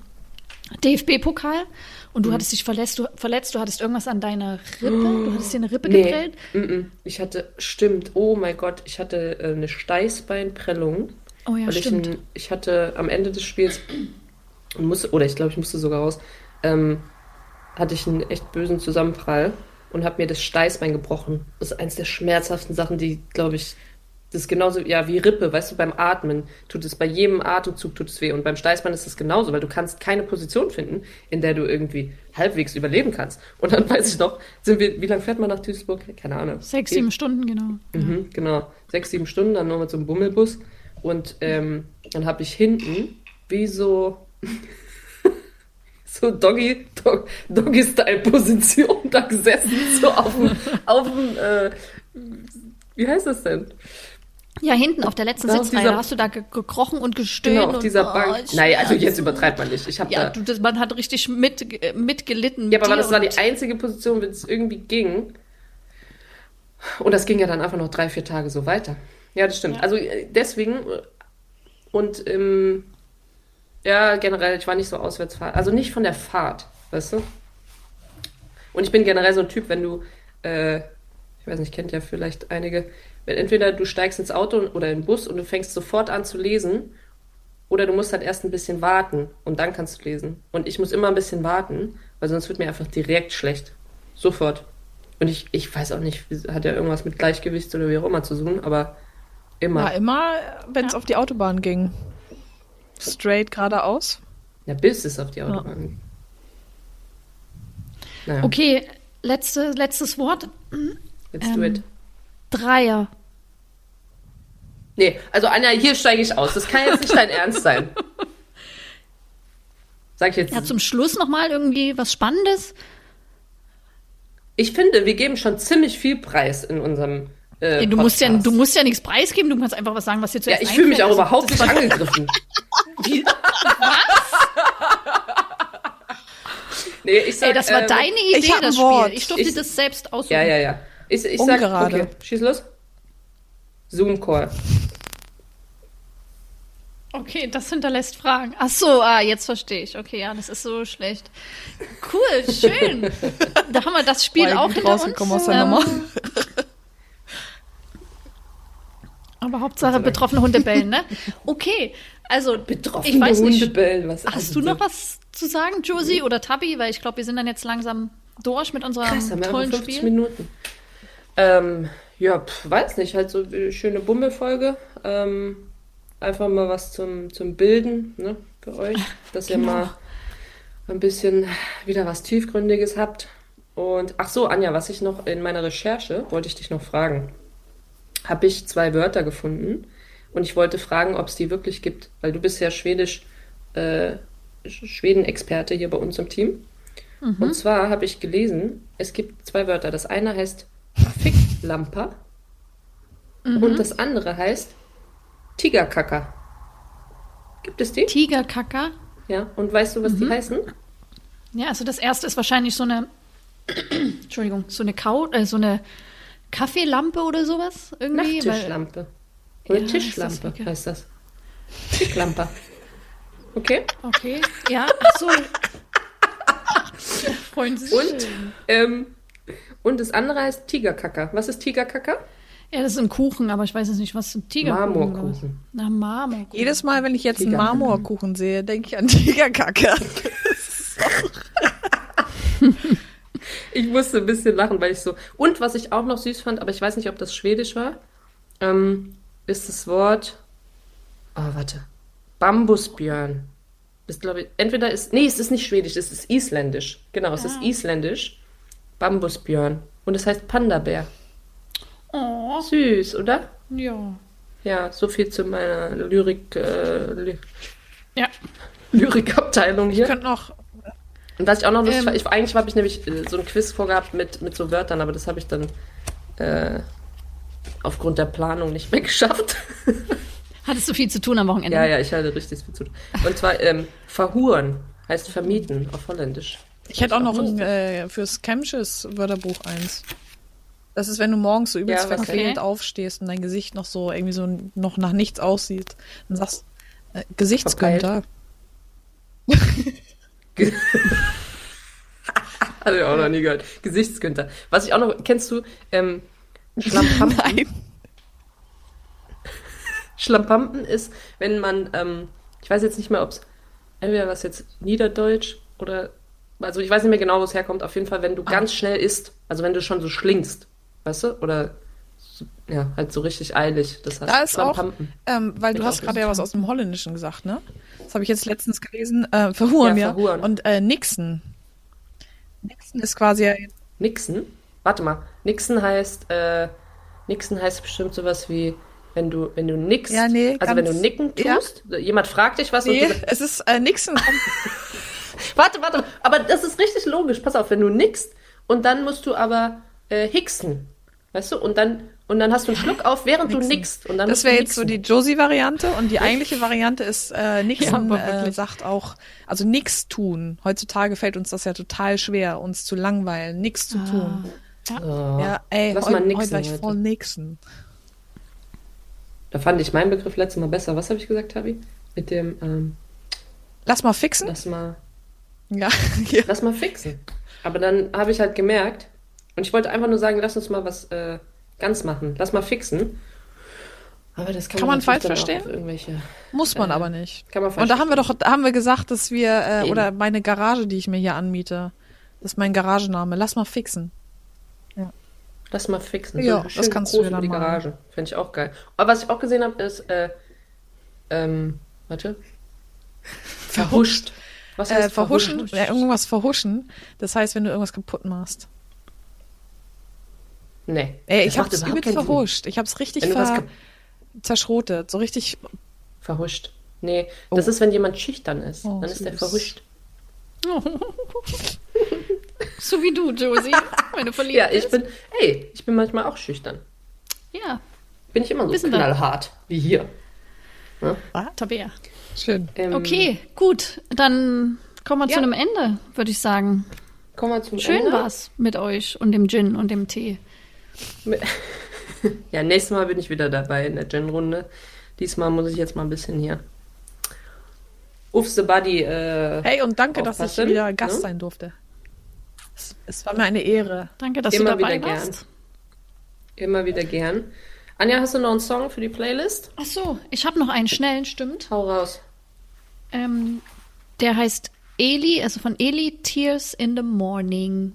A: DFB-Pokal und du
B: Mhm.
A: hattest dich verletzt du, verletzt, du hattest irgendwas an deiner Rippe, du hattest dir eine Rippe
B: nee.
A: geprellt.
B: Mm -mm. Ich hatte, stimmt, oh mein Gott, ich hatte äh, eine Steißbeinprellung.
A: Oh ja,
B: ich,
A: stimmt.
B: ein, ich hatte am Ende des Spiels musste, oder ich glaube, ich musste sogar raus, ähm, hatte ich einen echt bösen Zusammenprall und habe mir das Steißbein gebrochen. Das ist eins der schmerzhaften Sachen, die, glaube ich, das ist genauso, ja, wie Rippe, weißt du, beim Atmen tut es, bei jedem Atemzug tut es weh. Und beim Steißbein ist es genauso, weil du kannst keine Position finden, in der du irgendwie halbwegs überleben kannst. Und dann weiß ich noch, sind wir, wie lange fährt man nach Duisburg? Keine Ahnung.
A: Sechs, sieben Stunden, genau.
B: Mhm, genau. Sechs, sieben Stunden, dann nur mit so einem Bummelbus. Und ähm, dann habe ich hinten wie so, so Doggy, Dog, Doggy-Style-Position da gesessen, so auf dem, auf dem äh, wie heißt das denn?
A: Ja, hinten auf der letzten
B: Da
A: Sitzreihe
B: dieser-
A: hast du da ge gekrochen und gestöhnt.
B: Genau, auf
A: und,
B: dieser
A: oh,
B: Bank.
A: ich-
B: Nein, also jetzt übertreibt man nicht. Ich
A: Ja,
B: da.
A: du, das, man hat richtig mit, mitgelitten.
B: Ja, aber das war die
A: und-
B: einzige Position, wenn es irgendwie ging. Und das ging ja dann einfach noch drei, vier Tage so weiter. Ja, das stimmt.
A: Ja.
B: Also äh, deswegen äh, und ähm, ja, generell, ich war nicht so Auswärtsfahrt. Also nicht von der Fahrt, weißt du? Und ich bin generell so ein Typ, wenn du, äh, ich weiß nicht, kennt ja vielleicht einige, wenn entweder du steigst ins Auto oder in den Bus und du fängst sofort an zu lesen, oder du musst halt erst ein bisschen warten und dann kannst du lesen. Und ich muss immer ein bisschen warten, weil sonst wird mir einfach direkt schlecht. Sofort. Und ich, ich weiß auch nicht, hat ja irgendwas mit Gleichgewicht oder wie auch immer zu tun, aber immer.
C: War immer, wenn es
A: Ja.
C: auf die Autobahn ging. Straight geradeaus.
B: Ja, bis es auf die Autobahn. Naja,
A: Okay, letzte, letztes Wort.
B: let's do
A: ähm,
B: it.
A: Dreier.
B: Nee, also Anja, hier steige ich aus. Das kann jetzt nicht dein Ernst sein. Sag ich jetzt.
A: Ja, zum Schluss nochmal irgendwie was Spannendes.
B: ich finde, wir geben schon ziemlich viel Preis in unserem. Äh,
A: Nee, du, musst ja, du musst ja nichts preisgeben, du kannst einfach was sagen, was dir
B: Ja,
A: zuerst
B: ich fühle mich auch
A: einfällt.
B: überhaupt nicht angegriffen.
A: Wie?
B: Nee, Nee, ich sag,
A: Ey, das war
B: ähm,
A: deine Idee, das
C: Wort.
A: Spiel. Ich durfte
B: Ich-
A: das selbst aussuchen.
B: Ja, ja, ja. Ich, ich sag, okay, schieß los. Zoom-Call.
A: Okay, das hinterlässt Fragen. Ach so, ah, jetzt verstehe ich. Okay, ja, das ist so schlecht. Cool, schön. da haben wir das Spiel
C: Voll
A: auch hinter
C: rausgekommen
A: uns.
C: aus der Nummer.
A: Aber Hauptsache betroffene Hunde bellen, ne? Okay, also
B: Betroffene
A: ich weiß
B: Hunde
A: nicht.
B: bellen. Was
A: Hast du noch was zu sagen, Josie oder Tabby? Weil ich glaube, wir sind dann jetzt langsam durch mit unserem
B: Krass, haben wir
A: tollen
B: aber 50
A: Spiel.
B: Minuten. Ähm, ja, pf, weiß nicht, halt so eine schöne Bummelfolge. Ähm, einfach mal was zum, zum Bilden, ne, für euch, dass ihr
A: Genau.
B: mal ein bisschen wieder was Tiefgründiges habt. Und ach so, Anja, was ich noch in meiner Recherche wollte ich dich noch fragen. Habe ich zwei Wörter gefunden und ich wollte fragen, ob es die wirklich gibt, weil du bist ja Schwedisch, äh, Sch- Schweden-Experte hier bei uns im Team. Und zwar habe ich gelesen, es gibt zwei Wörter. Das eine heißt Ficklamper und das andere heißt Tigerkacker. Gibt es die?
A: Tigerkacker.
B: Ja. Und weißt du, was die heißen?
A: Ja, also das erste ist wahrscheinlich so eine, Entschuldigung, so eine Kau, äh, so eine Kaffeelampe oder sowas irgendwie. weil-
B: Nachttischlampe. Oder
A: Ja,
B: Tischlampe
A: das egal.
B: heißt das. Ticklampe. Okay.
A: Okay, ja, ach so. Freuen Sie sich.
B: Und, ähm, und das andere heißt Tigerkacker. Was ist Tigerkacker?
A: Ja, das ist ein Kuchen, aber ich weiß jetzt nicht, was ein Tigerkuchen.
B: Marmorkuchen.
A: Na, Marmorkuchen.
C: Jedes Mal, wenn ich jetzt einen. Marmorkuchen sehe, denke ich an Tigerkacke.
B: Ich musste ein bisschen lachen, weil ich so. Und was ich auch noch süß fand, aber ich weiß nicht, ob das Schwedisch war, ähm, ist das Wort. Oh, warte. Bambusbjörn. Das glaube ich. Entweder ist. Nee, es ist nicht Schwedisch, es ist Isländisch. Genau, es ist
A: Ah.
B: Isländisch. Bambusbjörn. Und es heißt Pandabär.
A: Oh,
B: Süß, oder?
A: ja.
B: Ja, so viel zu meiner Lyrik, äh, Ly
A: Ja,
B: Lyrikabteilung hier.
C: Könnt noch
B: Und was ich auch noch lustig
A: Ähm.
B: war, ich, eigentlich habe ich nämlich äh, so ein Quiz vorgehabt mit, mit so Wörtern, aber das habe ich dann äh, aufgrund der Planung nicht mehr geschafft.
A: hattest du viel zu tun am Wochenende?
B: ja, ja, ich hatte richtig viel zu tun. Und zwar ähm, verhuren heißt vermieten auf Holländisch.
C: Ich hätte auch noch ein, äh, fürs Chemsches Wörterbuch eins. Das ist, wenn du morgens so übelst
B: Ja,
C: verquält
A: denn?
C: aufstehst und dein Gesicht noch so irgendwie so noch nach nichts aussieht. Dann sagst äh, Gesichtsgünter.
B: Hatte ich auch noch nie gehört. Gesichtsgünter. Was ich auch noch, kennst du ähm, Schlampampen?
C: Nein.
B: Schlampampen ist, wenn man, ähm, ich weiß jetzt nicht mehr, ob es entweder was jetzt Niederdeutsch oder, also ich weiß nicht mehr genau, wo es herkommt. Auf jeden Fall, wenn du ganz schnell isst, also wenn du schon so schlingst, weißt du, oder so, ja, halt so richtig eilig. Das heißt
C: Da ist auch, ähm, weil du hast gerade ja was aus dem Holländischen gesagt, ne? Das habe ich jetzt letztens gelesen. Äh, verhuren,
B: Ja,
C: ja.
B: verhuren.
C: Und äh, Nixen. Nixen ist quasi ja
B: Nixen? Warte mal, Nixen heißt, äh, Nixen heißt bestimmt sowas wie, wenn du, wenn du nix,
C: Ja, nee,
B: also wenn du
C: ganz-
B: nicken
C: ja.
B: tust, jemand fragt dich was
C: Nee,
B: du
C: es ist äh, Nixen.
B: Warte, warte, aber das ist richtig logisch. Pass auf, wenn du nickst und dann musst du aber äh, hicksen. Weißt du? Und dann, und dann hast du einen Schluck auf, während du nickst. Und dann
C: Das wäre jetzt so
B: nixen.
C: die Josie-Variante und die eigentliche Variante ist äh, Nixon
A: aber
C: äh, sagt auch, also nix tun. Heutzutage fällt uns das ja total schwer, uns zu langweilen, nix zu tun.
B: Oh,
C: Ja, ey,
B: Lass
C: heute,
B: mal nixen heute.
C: voll nixen.
B: Da fand ich meinen Begriff letztes Mal besser. Was habe ich gesagt, Tabi? Mit dem, ähm,
C: Lass mal fixen.
B: lass mal,
C: Ja, ja.
B: lass mal fixen. Aber dann habe ich halt gemerkt, und ich wollte einfach nur sagen, lass uns mal was äh, ganz machen. Lass mal fixen. Aber das kann,
C: Kann man
B: natürlich
C: falsch verstehen? Muss man
B: Äh,
C: aber nicht.
B: kann man falsch
C: Und da haben wir doch, da haben wir gesagt, dass wir, äh, oder meine Garage, die ich mir hier anmiete, das ist mein Garagename. Lass mal fixen.
B: Lass mal fixen.
C: Ja, das kannst du ja dann
B: die
C: machen.
B: Garage. Finde ich auch geil. Aber was ich auch gesehen habe, ist, äh, ähm, warte. Verhuscht. Was
C: Äh,
B: heißt
C: verhuschen,
B: verhuscht?
C: ja, irgendwas verhuschen. Das heißt, wenn du irgendwas kaputt machst.
B: Nee.
C: Ey, ich hab's übelst
B: keinen Sinn.
C: verhuscht. Ich hab's richtig ver zerschrotet. So richtig.
B: Verhuscht. Nee, das ist, wenn jemand schüchtern ist.
C: Oh,
B: dann ist der
C: süß.
B: verhuscht.
A: So wie du, Josie, wenn du verliebt
B: Ja, ich bin, ey, ich bin manchmal auch schüchtern.
A: Ja,
B: Bin ich immer so knallhart wie hier.
A: Tabea.
C: Schön.
B: Ähm,
A: Okay, gut. Dann kommen wir
B: Ja.
A: zu einem Ende, würde ich sagen.
B: kommen wir zum
A: Schön
B: Ende.
A: war's mit euch und dem Gin und dem Tee.
B: Ja, nächstes Mal bin ich wieder dabei in der Gin-Runde. Diesmal muss ich jetzt mal ein bisschen hier. Uff the Buddy. Äh,
C: Hey, und danke, dass ich wieder Gast
B: ne?
C: sein durfte. Es, es war mir eine Ehre.
A: Danke, dass
B: Immer
A: du dabei
B: wieder gern.
A: warst.
B: immer wieder gern. Anja, hast du noch einen Song für die Playlist?
A: Ach so, ich habe noch einen schnellen, stimmt.
B: Hau raus.
A: Ähm, der heißt Eli, also von Eli Tears in the Morning.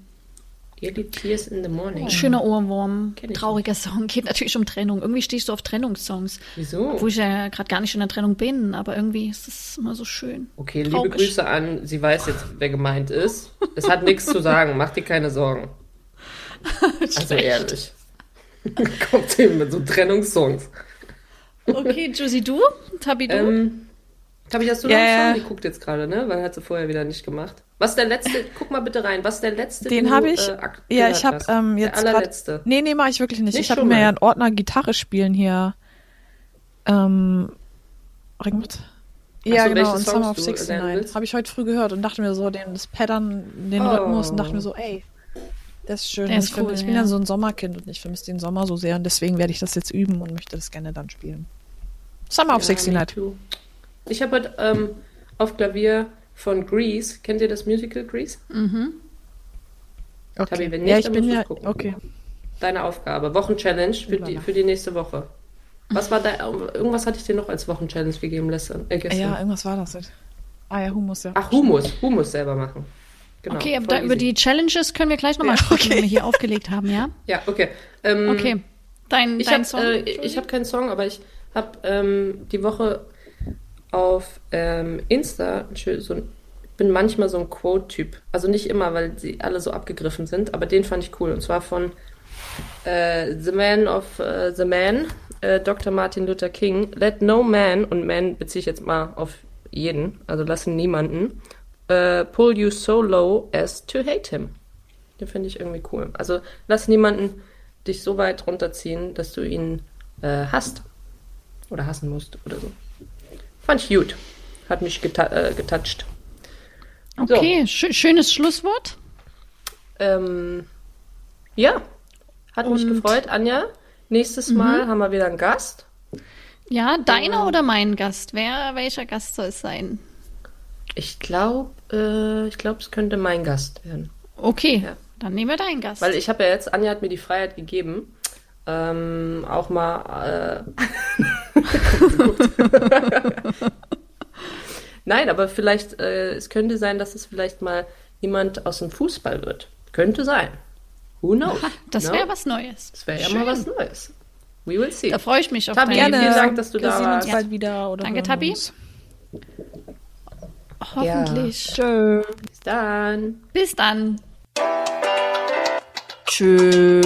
B: Eli Tears in the Morning.
A: Schöner Ohrwurm, trauriger Song, geht natürlich um Trennung. Irgendwie stehst du auf Trennungssongs.
B: Wieso?
A: Obwohl ich ja gerade gar nicht in der Trennung bin, aber irgendwie ist es immer so schön.
B: Okay, liebe
A: Traurig.
B: Grüße an. Sie weiß jetzt, wer gemeint ist. Es hat nichts zu sagen. Mach dir keine Sorgen. Also ehrlich. Kommt sie mit so Trennungssongs.
A: Okay, Josie, du? Tabi, du?
B: Ähm, Tabi, hast du noch
C: Ja,
B: einen. Song? Die guckt jetzt gerade, ne? Weil hat sie vorher wieder nicht gemacht. Was ist der letzte? Guck mal bitte rein. Was ist der letzte?
C: Den habe ich.
B: äh,
C: ja, ich habe ähm, jetzt
B: Der
C: gerade.
B: allerletzte.
C: Nee, nee, mache ich wirklich nicht.
B: Nicht
C: ich habe mir ja einen Ordner Gitarre spielen hier. Ähm. Ja,
B: so,
C: genau, und
B: Songs
C: Summer of
B: du lernen
C: 69.
B: willst?
C: Habe ich heute früh gehört und dachte mir so, den, das Pattern, den
B: Oh.
C: Rhythmus und dachte mir so, ey, das ist schön.
A: Der
C: Und
A: ist
C: ich,
A: cool,
C: ich bin
A: ja.
C: ja so ein Sommerkind und ich vermisse den Sommer so sehr und deswegen werde ich das jetzt üben und möchte das gerne dann spielen. Summer of
B: Ja,
C: 69.
B: me too. Ich habe heute ähm, auf Klavier von Grease. Kennt ihr das Musical Grease?
C: Okay.
B: Tabi, wenn nicht,
C: ja, ich
B: dann
C: bin ja,
B: gucken.
C: okay.
B: Deine Aufgabe. Wochenchallenge für die, für die nächste Woche. Was war da? Irgendwas hatte ich dir noch als Wochenchallenge gegeben gestern. Äh, gestern.
C: Ja, irgendwas war das jetzt. Ah ja, Humus, ja.
B: Ach, Humus. Humus selber machen. Genau.
A: okay, aber über die Challenges können wir gleich nochmal
C: Ja,
A: sprechen,
C: okay.
A: wir hier aufgelegt haben, ja?
B: Ja, okay. Ähm,
A: Okay. Dein,
B: Ich
A: dein
B: habe
A: Song?
B: äh, ich hab keinen Song, aber ich habe ähm, die Woche auf ähm, Insta so ein, bin manchmal so ein Quote-Typ. Also nicht immer, weil sie alle so abgegriffen sind, aber den fand ich cool. Und zwar von äh, The Man of äh, the Man, äh, Dr. Martin Luther King. Let no man, und man beziehe ich jetzt mal auf jeden, also lassen niemanden, äh, pull you so low as to hate him. Den finde ich irgendwie cool. Also lass niemanden dich so weit runterziehen, dass du ihn äh, hasst. Oder hassen musst oder so. Fand ich gut. Hat mich geta äh, getoucht.
A: Okay, schö- schönes Schlusswort.
B: Ähm, ja, hat mich
A: Und-
B: gefreut, Anja. Nächstes Mal haben wir wieder einen Gast.
A: Ja, deiner oder mein Gast? Wer, welcher Gast soll es sein?
B: Ich glaube, äh, ich glaube, es könnte mein Gast werden.
A: Okay,
B: Ja.
A: dann nehmen wir deinen Gast.
B: Weil ich habe ja jetzt, Anja hat mir die Freiheit gegeben, ähm, auch mal. Äh, Nein, aber vielleicht, äh, es könnte sein, dass es vielleicht mal jemand aus dem Fußball wird. Könnte sein. Who knows?
A: das
B: no?
A: wäre was Neues.
B: Das wäre ja mal was Neues. We will see.
A: Da freue ich mich auf
B: Tabi,
A: deinen
B: vielen Dank, dass du
C: wir
B: da
C: sehen uns
B: warst.
C: bald wieder. Oder
A: Danke, Tabi.
C: uns.
A: Hoffentlich.
C: Tschö.
B: Bis dann.
A: Bis dann.
C: Tschö.